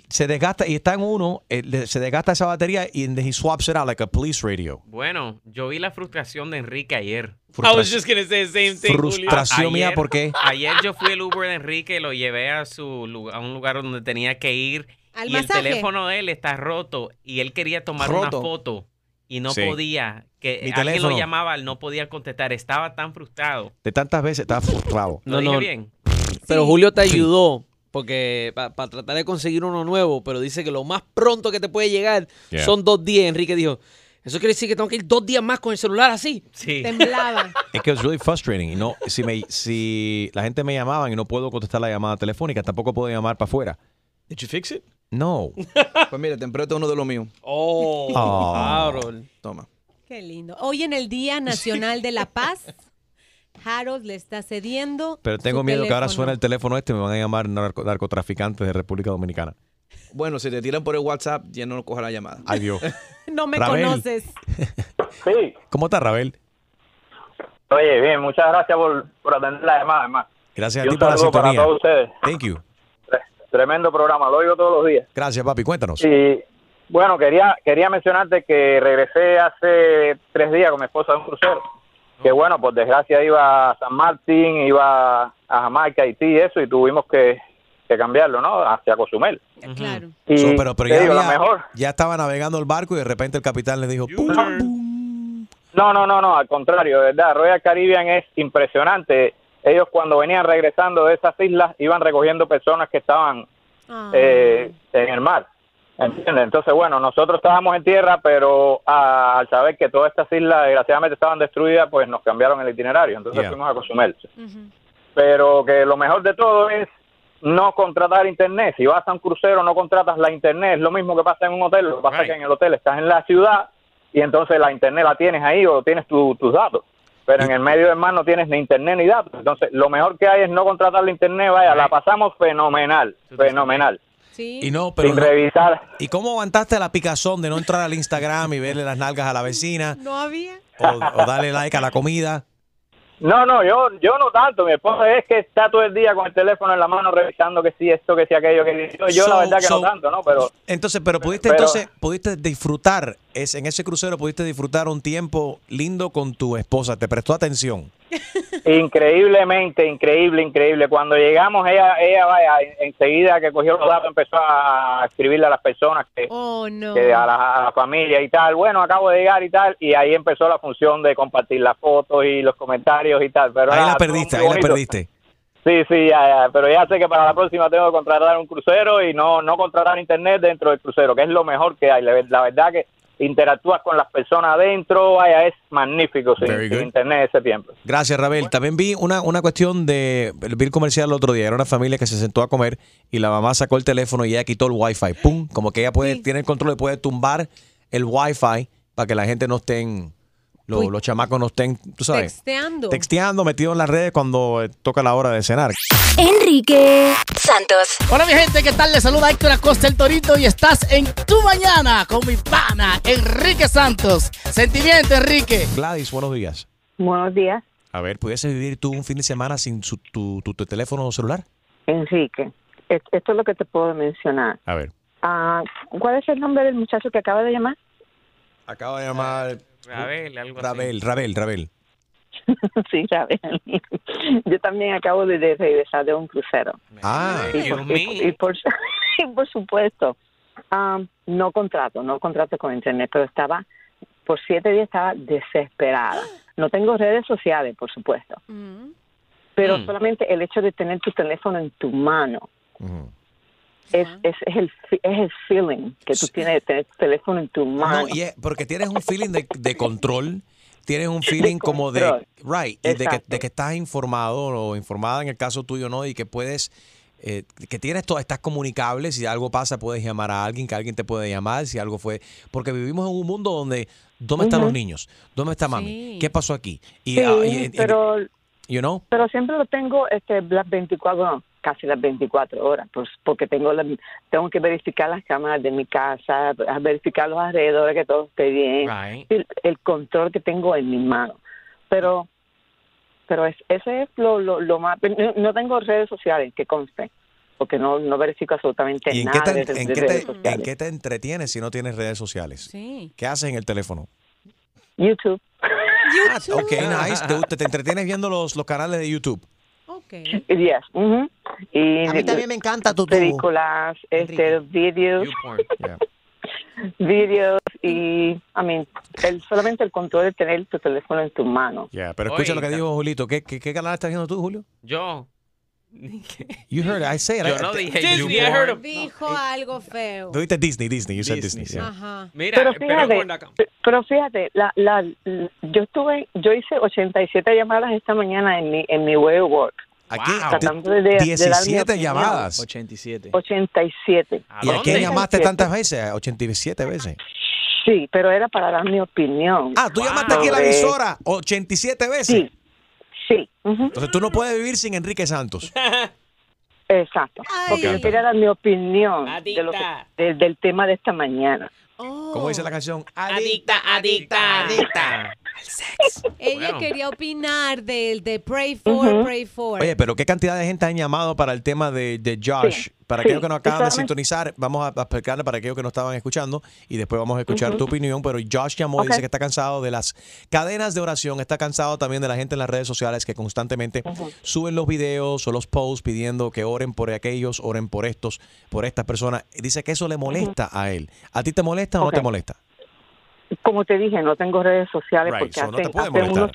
se desgasta y está en uno, eh, se desgasta esa batería y then he swaps it out like a police radio. Bueno, yo vi la frustración de Enrique ayer. Frustra- I was just gonna say the same thing. Frustración mía, ¿por qué? Ayer yo fui el Uber de Enrique, lo llevé a su lu- a un lugar donde tenía que ir ¿Al y masaje? el teléfono de él está roto y él quería tomar Roto. una foto y no Sí. podía, que Mi alguien teléfono. lo llamaba, él no podía contestar, estaba tan frustrado. De tantas veces estaba frustrado. ¿Lo dije bien? Pero Julio te ayudó porque para tratar de conseguir uno nuevo, pero dice que lo más pronto que te puede llegar Yeah. son dos días. Enrique dijo, eso quiere decir que tengo que ir dos días más con el celular así. Sí. (laughs) Temblaba. Es que es really frustrating. Y no, si, me, si la gente me llamaban y no puedo contestar la llamada telefónica, tampoco puedo llamar para afuera. Did you fix it? No. (laughs) Pues mira, te empresta uno de los míos. Oh, Oh. Toma. Qué lindo. Hoy en el Día Nacional de la Paz, (laughs) Harold le está cediendo. Pero tengo su miedo que ahora suene el teléfono este y me van a llamar narco- narcotraficantes de República Dominicana. Bueno, si te tiran por el WhatsApp, ya no coge la llamada. Ay, Dios. (laughs) No me Rabel. conoces. (laughs) Sí. ¿Cómo estás, Rabel? Oye, bien, muchas gracias por, por atender la llamada, hermano. Gracias a ti por la para sintonía. todos ustedes. Thank you. Tremendo programa, lo oigo todos los días. Gracias, papi. Cuéntanos. Y bueno, quería quería mencionarte que regresé hace tres días con mi esposa de un crucero. Que bueno, por desgracia iba a San Martín, iba a Jamaica, Haití y eso, y tuvimos que, que cambiarlo, ¿no? Hacia Cozumel. Claro. Y So, pero pero ya, digo, la había- mejor. ya estaba navegando el barco y de repente el capitán le dijo, "Pum". No, no, no, no, al contrario, de verdad, Royal Caribbean es impresionante. Ellos cuando venían regresando de esas islas iban recogiendo personas que estaban eh, en el mar. ¿Entiendes? Entonces, bueno, nosotros estábamos en tierra, pero ah, al saber que todas estas islas desgraciadamente estaban destruidas, pues nos cambiaron el itinerario. Entonces Yeah. fuimos a Cozumel. Pero que lo mejor de todo es no contratar internet. Si vas a un crucero, no contratas la internet. Es lo mismo que pasa en un hotel. Lo que pasa es que en el hotel estás en la ciudad y entonces la internet la tienes ahí o tienes tu- tus datos. Pero en el medio del mar no tienes ni internet ni datos. Entonces, lo mejor que hay es no contratar la internet. Vaya, la pasamos fenomenal, fenomenal. Y no, pero Sin no- revisar. ¿Y cómo aguantaste la picazón de no entrar al Instagram y verle las nalgas a la vecina No había. o, o darle like a la comida? No, no, yo yo no tanto. Mi esposa es que está todo el día con el teléfono en la mano revisando que sí esto, que sí aquello, que sí. Yo, yo So- la verdad que so- no tanto, ¿no? Pero Entonces, pero pudiste pero- entonces pudiste disfrutar es en ese crucero pudiste disfrutar un tiempo lindo con tu esposa, te prestó atención. Increíblemente, increíble, increíble. Cuando llegamos, ella, ella vaya, en- enseguida que cogió los datos empezó a escribirle a las personas que, Oh, no. que a, la, a la familia y tal. Bueno, acabo de llegar y tal. Y ahí empezó la función de compartir las fotos y los comentarios y tal. Pero Ahí nada, la perdiste, ahí la perdiste. Sí, sí, ya, ya. Pero ya sé que para la próxima tengo que contratar un crucero y no, no contratar internet dentro del crucero, que es lo mejor que hay. La verdad que interactúas con las personas adentro, vaya, es magnífico sin, Very sin internet ese tiempo. Gracias, Rabel. También vi una, una cuestión de. El comercial el otro día. Era una familia que se sentó a comer y la mamá sacó el teléfono y ella quitó el wifi. ¡Pum! Como que ella puede, tiene el control y puede tumbar el wifi para que la gente no esté en- lo- Uy. los chamacos no estén, tú sabes, Texteando. texteando, metidos en las redes cuando eh, toca la hora de cenar. Enrique Santos. Hola mi gente, ¿qué tal? Les saluda Héctor Acosta el Torito y estás en Tu Mañana con mi pana Enrique Santos. Sentimiento, Enrique. Gladys, buenos días. Buenos días, A ver, ¿pudiese vivir tú un fin de semana sin su- tu, tu- tu teléfono celular? Enrique. Es- Esto es lo que te puedo mencionar. A ver. Ah, ¿Cuál es el nombre del muchacho que acaba de llamar? Acaba de llamar Rabel, algo así. Rabel, Rabel, Rabel. (laughs) sí, sabes. (laughs) Yo también acabo de, regresar de un crucero. Ah, Y por, y- y por, (laughs) y por supuesto, ah, no contrato, no contrato con internet, pero estaba, por siete días estaba desesperada. No tengo redes sociales, por supuesto, pero Mm. solamente el hecho de tener tu teléfono en tu mano es, es, es el, fi- es el feeling que tú tienes de tener tu teléfono en tu mano. No, y es porque tienes un feeling de, de control, tienes un feeling como de, right, y de que, de que estás informado o informada en el caso tuyo, ¿no? Y que puedes, eh, que tienes todo, estás comunicable, si algo pasa puedes llamar a alguien, que alguien te puede llamar, si algo fue, porque vivimos en un mundo donde, ¿dónde están los niños? ¿Dónde está mami? Sí. ¿Qué pasó aquí? Y, Sí, ah, y- y- pero, you know? pero siempre lo tengo este, las 24, bueno, casi las 24 horas, pues, porque tengo la- tengo que verificar las cámaras de mi casa, verificar los alrededores, que todo esté bien, Right. el, el control que tengo en mi mano. Pero pero es, ese es lo, lo, lo más... No, no tengo redes sociales, que conste, porque no, no verifico absolutamente ¿Y en qué, nada te, de, en de qué redes te- sociales. en qué te entretienes si no tienes redes sociales? ¿Qué haces en el teléfono? YouTube. (laughs) Ah, ok, nice. ¿Te, te entretienes viendo los, los canales de YouTube? Yes. ujú. Y A mí también me encanta tu películas, este, vídeos, vídeos (laughs) y, I mean, el, solamente el control de tener tu teléfono en tu mano. Yeah, pero escucha lo que dijo Julito. ¿Qué, qué, qué canal estás viendo tú, Julio? Yo. (laughs) You heard it. I say it. Yo I- no dije Disney. I heard. Dijo algo feo. Tú dijiste Disney, Disney. You said Disney. yeah. Ajá. Mira, pero fíjate, pe- pero fíjate, la, la, yo estuve, yo hice 87 llamadas esta mañana en mi, en mi way of work. Aquí, tratando de, de dar mi 17 opinión. llamadas. 87. 87. ¿Y a quién llamaste 87. tantas veces? 87 veces. Sí, pero era para dar mi opinión. Ah, tú llamaste aquí a la emisora 87 veces. Sí. Sí. Entonces tú no puedes vivir sin Enrique Santos. (laughs) Exacto. Porque yo quería dar mi opinión de lo que- de- del tema de esta mañana. ¿Cómo dice la canción? Adicta, adicta, adicta. Ella Bueno. quería opinar del de Pray for. Pray for. Oye, pero qué cantidad de gente han llamado para el tema de, de Josh. Sí, para sí. aquellos que nos acaban de sintonizar, vamos a explicarle para aquellos que no estaban escuchando y después vamos a escuchar tu opinión. Pero Josh llamó y dice que está cansado de las cadenas de oración, está cansado también de la gente en las redes sociales que constantemente suben los videos o los posts pidiendo que oren por aquellos, oren por estos, por estas personas. Dice que eso le molesta a él. ¿A ti te molesta o no te molesta? Como te dije, no tengo redes sociales Right, porque so hace, unos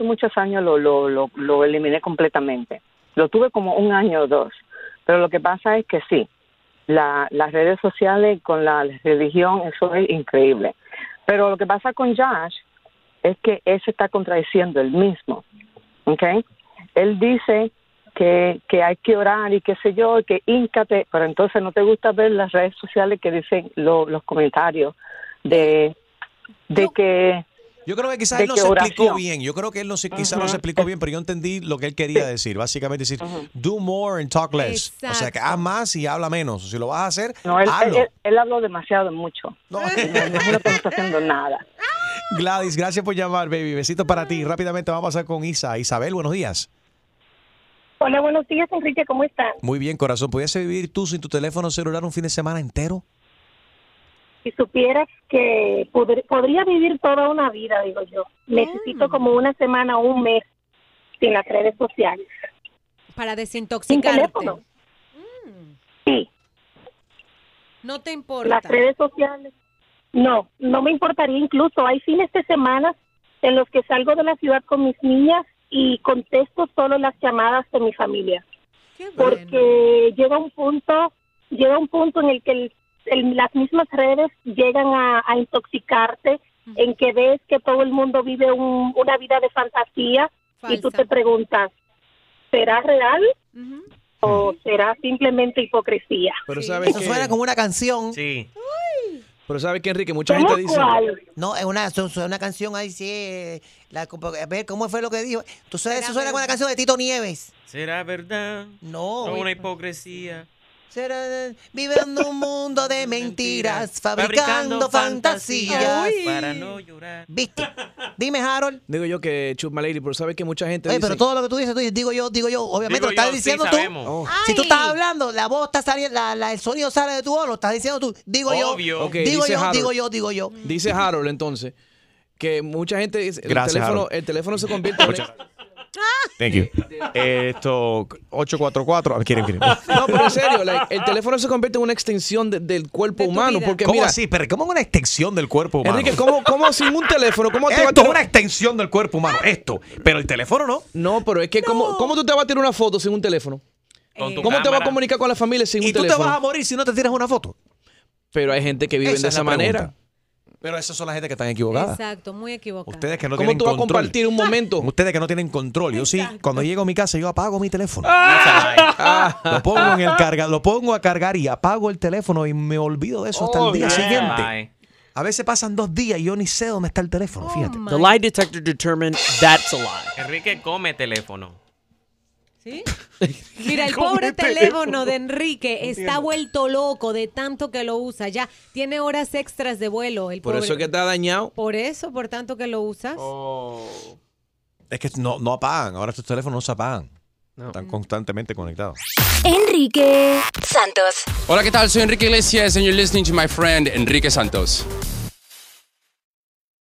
muchos años lo, lo, lo, lo eliminé completamente. Lo tuve como un año o dos. Pero lo que pasa es que sí, la, las redes sociales con la religión, eso es increíble. Pero lo que pasa con Josh es que él se está contradiciendo él mismo. ¿Ok? Él dice que, que hay que orar y qué sé yo, y que íncate, pero entonces no te gusta ver las redes sociales que dicen lo- los comentarios de, de que... Yo creo que quizás él no se explicó bien. Yo creo que él no se, quizás no se explicó bien, pero yo entendí lo que él quería decir. Básicamente decir, do more and talk less. O sea, que haz más y habla menos. Si lo vas a hacer, No, él, hazlo. él, él habló demasiado mucho. No, me imagino que no está haciendo nada. Gladys, gracias por llamar, baby. Besitos para ti. Rápidamente vamos a pasar con Isa. Isabel, buenos días. Hola, buenos días, Enrique, ¿cómo están? Muy bien, corazón. ¿Pudiese vivir tú sin tu teléfono celular un fin de semana entero? Si supieras que podr- podría vivir toda una vida, digo yo. Necesito como una semana o un mes sin las redes sociales. Para Sin desintoxicarte. teléfono. Sí, No te importa. las redes sociales. No, no me importaría incluso. Hay fines de semana en los que salgo de la ciudad con mis niñas y contesto solo las llamadas de mi familia. Porque llega un punto, llega un punto en el que el- el- las mismas redes llegan a, a intoxicarte, en que ves que todo el mundo vive un- una vida de fantasía y tú te preguntas, ¿será real o será simplemente hipocresía? Pero sabes Eso que- suena como una canción. Sí. Pero ¿sabes qué, Enrique? Mucha ¿Cómo gente dice... cuál? No, es una, una canción ahí, sí. eh, La, a ver, ¿cómo fue lo que dijo? Tú sabes, eso suena como una canción de Tito Nieves. ¿Será verdad? No. O una hipocresía. Será, viviendo un mundo de (laughs) mentiras, Fabricando fabricando fantasías. fantasías para no llorar. ¿Viste? Dime, Harold. Digo yo que Chup Lady, pero ¿sabes que mucha gente Oye, dice... pero todo lo que tú dices, tú dices, digo yo, digo yo. Obviamente Digo lo estás yo, sí diciendo tú. Oh. Si tú estás hablando, la voz está saliendo, la, la- el sonido sale de tu voz, lo estás diciendo tú. Digo yo, Ok, digo yo, Harold. digo yo, digo yo. Dice Harold, entonces, que mucha gente dice... El Gracias, teléfono, Harold. el teléfono se convierte en... Thank you. Esto, 844. ah, Quieren, quieren. No, pero en serio, like, el teléfono se convierte en una extensión de- del cuerpo humano. Porque ¿Cómo mira, así? Pero ¿cómo una extensión del cuerpo humano? Enrique, ¿cómo, cómo sin un teléfono? ¿Cómo te va a Esto es tirar- una extensión del cuerpo humano. Esto. Pero el teléfono no. No, pero es que ¿cómo, ¿cómo tú te vas a tirar una foto sin un teléfono? Con tu ¿Cómo te vas a cámara. comunicar con la familia sin Y un tú te teléfono? vas a morir si no te tiras una foto. Pero hay gente que vive Esa de es esa la pregunta. Pero esas son las gente que están equivocadas. Exacto, muy equivocado. Ustedes que no ¿Cómo tienen tú vas a control. compartir un momento? (laughs) Ustedes que no tienen control. Yo sí, cuando llego a mi casa, yo apago mi teléfono. (laughs) Ah. Lo pongo en el carga, lo pongo a cargar y apago el teléfono y me olvido de eso hasta el día man. siguiente. A veces pasan dos días y yo ni sé dónde está el teléfono, fíjate. The lie detector determined that's a lie. Enrique come teléfono. ¿Sí? (laughs) Mira, el pobre teléfono. de Enrique está vuelto loco de tanto que lo usa. Ya tiene horas extras de vuelo. El Por pobre. eso es que está dañado. Por eso, por tanto que lo usas. Es que no, no apagan. Ahora estos teléfonos no se apagan. Están constantemente conectados. Enrique Santos. Hola, ¿qué tal? Soy Enrique Iglesias and you're listening to my friend Enrique Santos.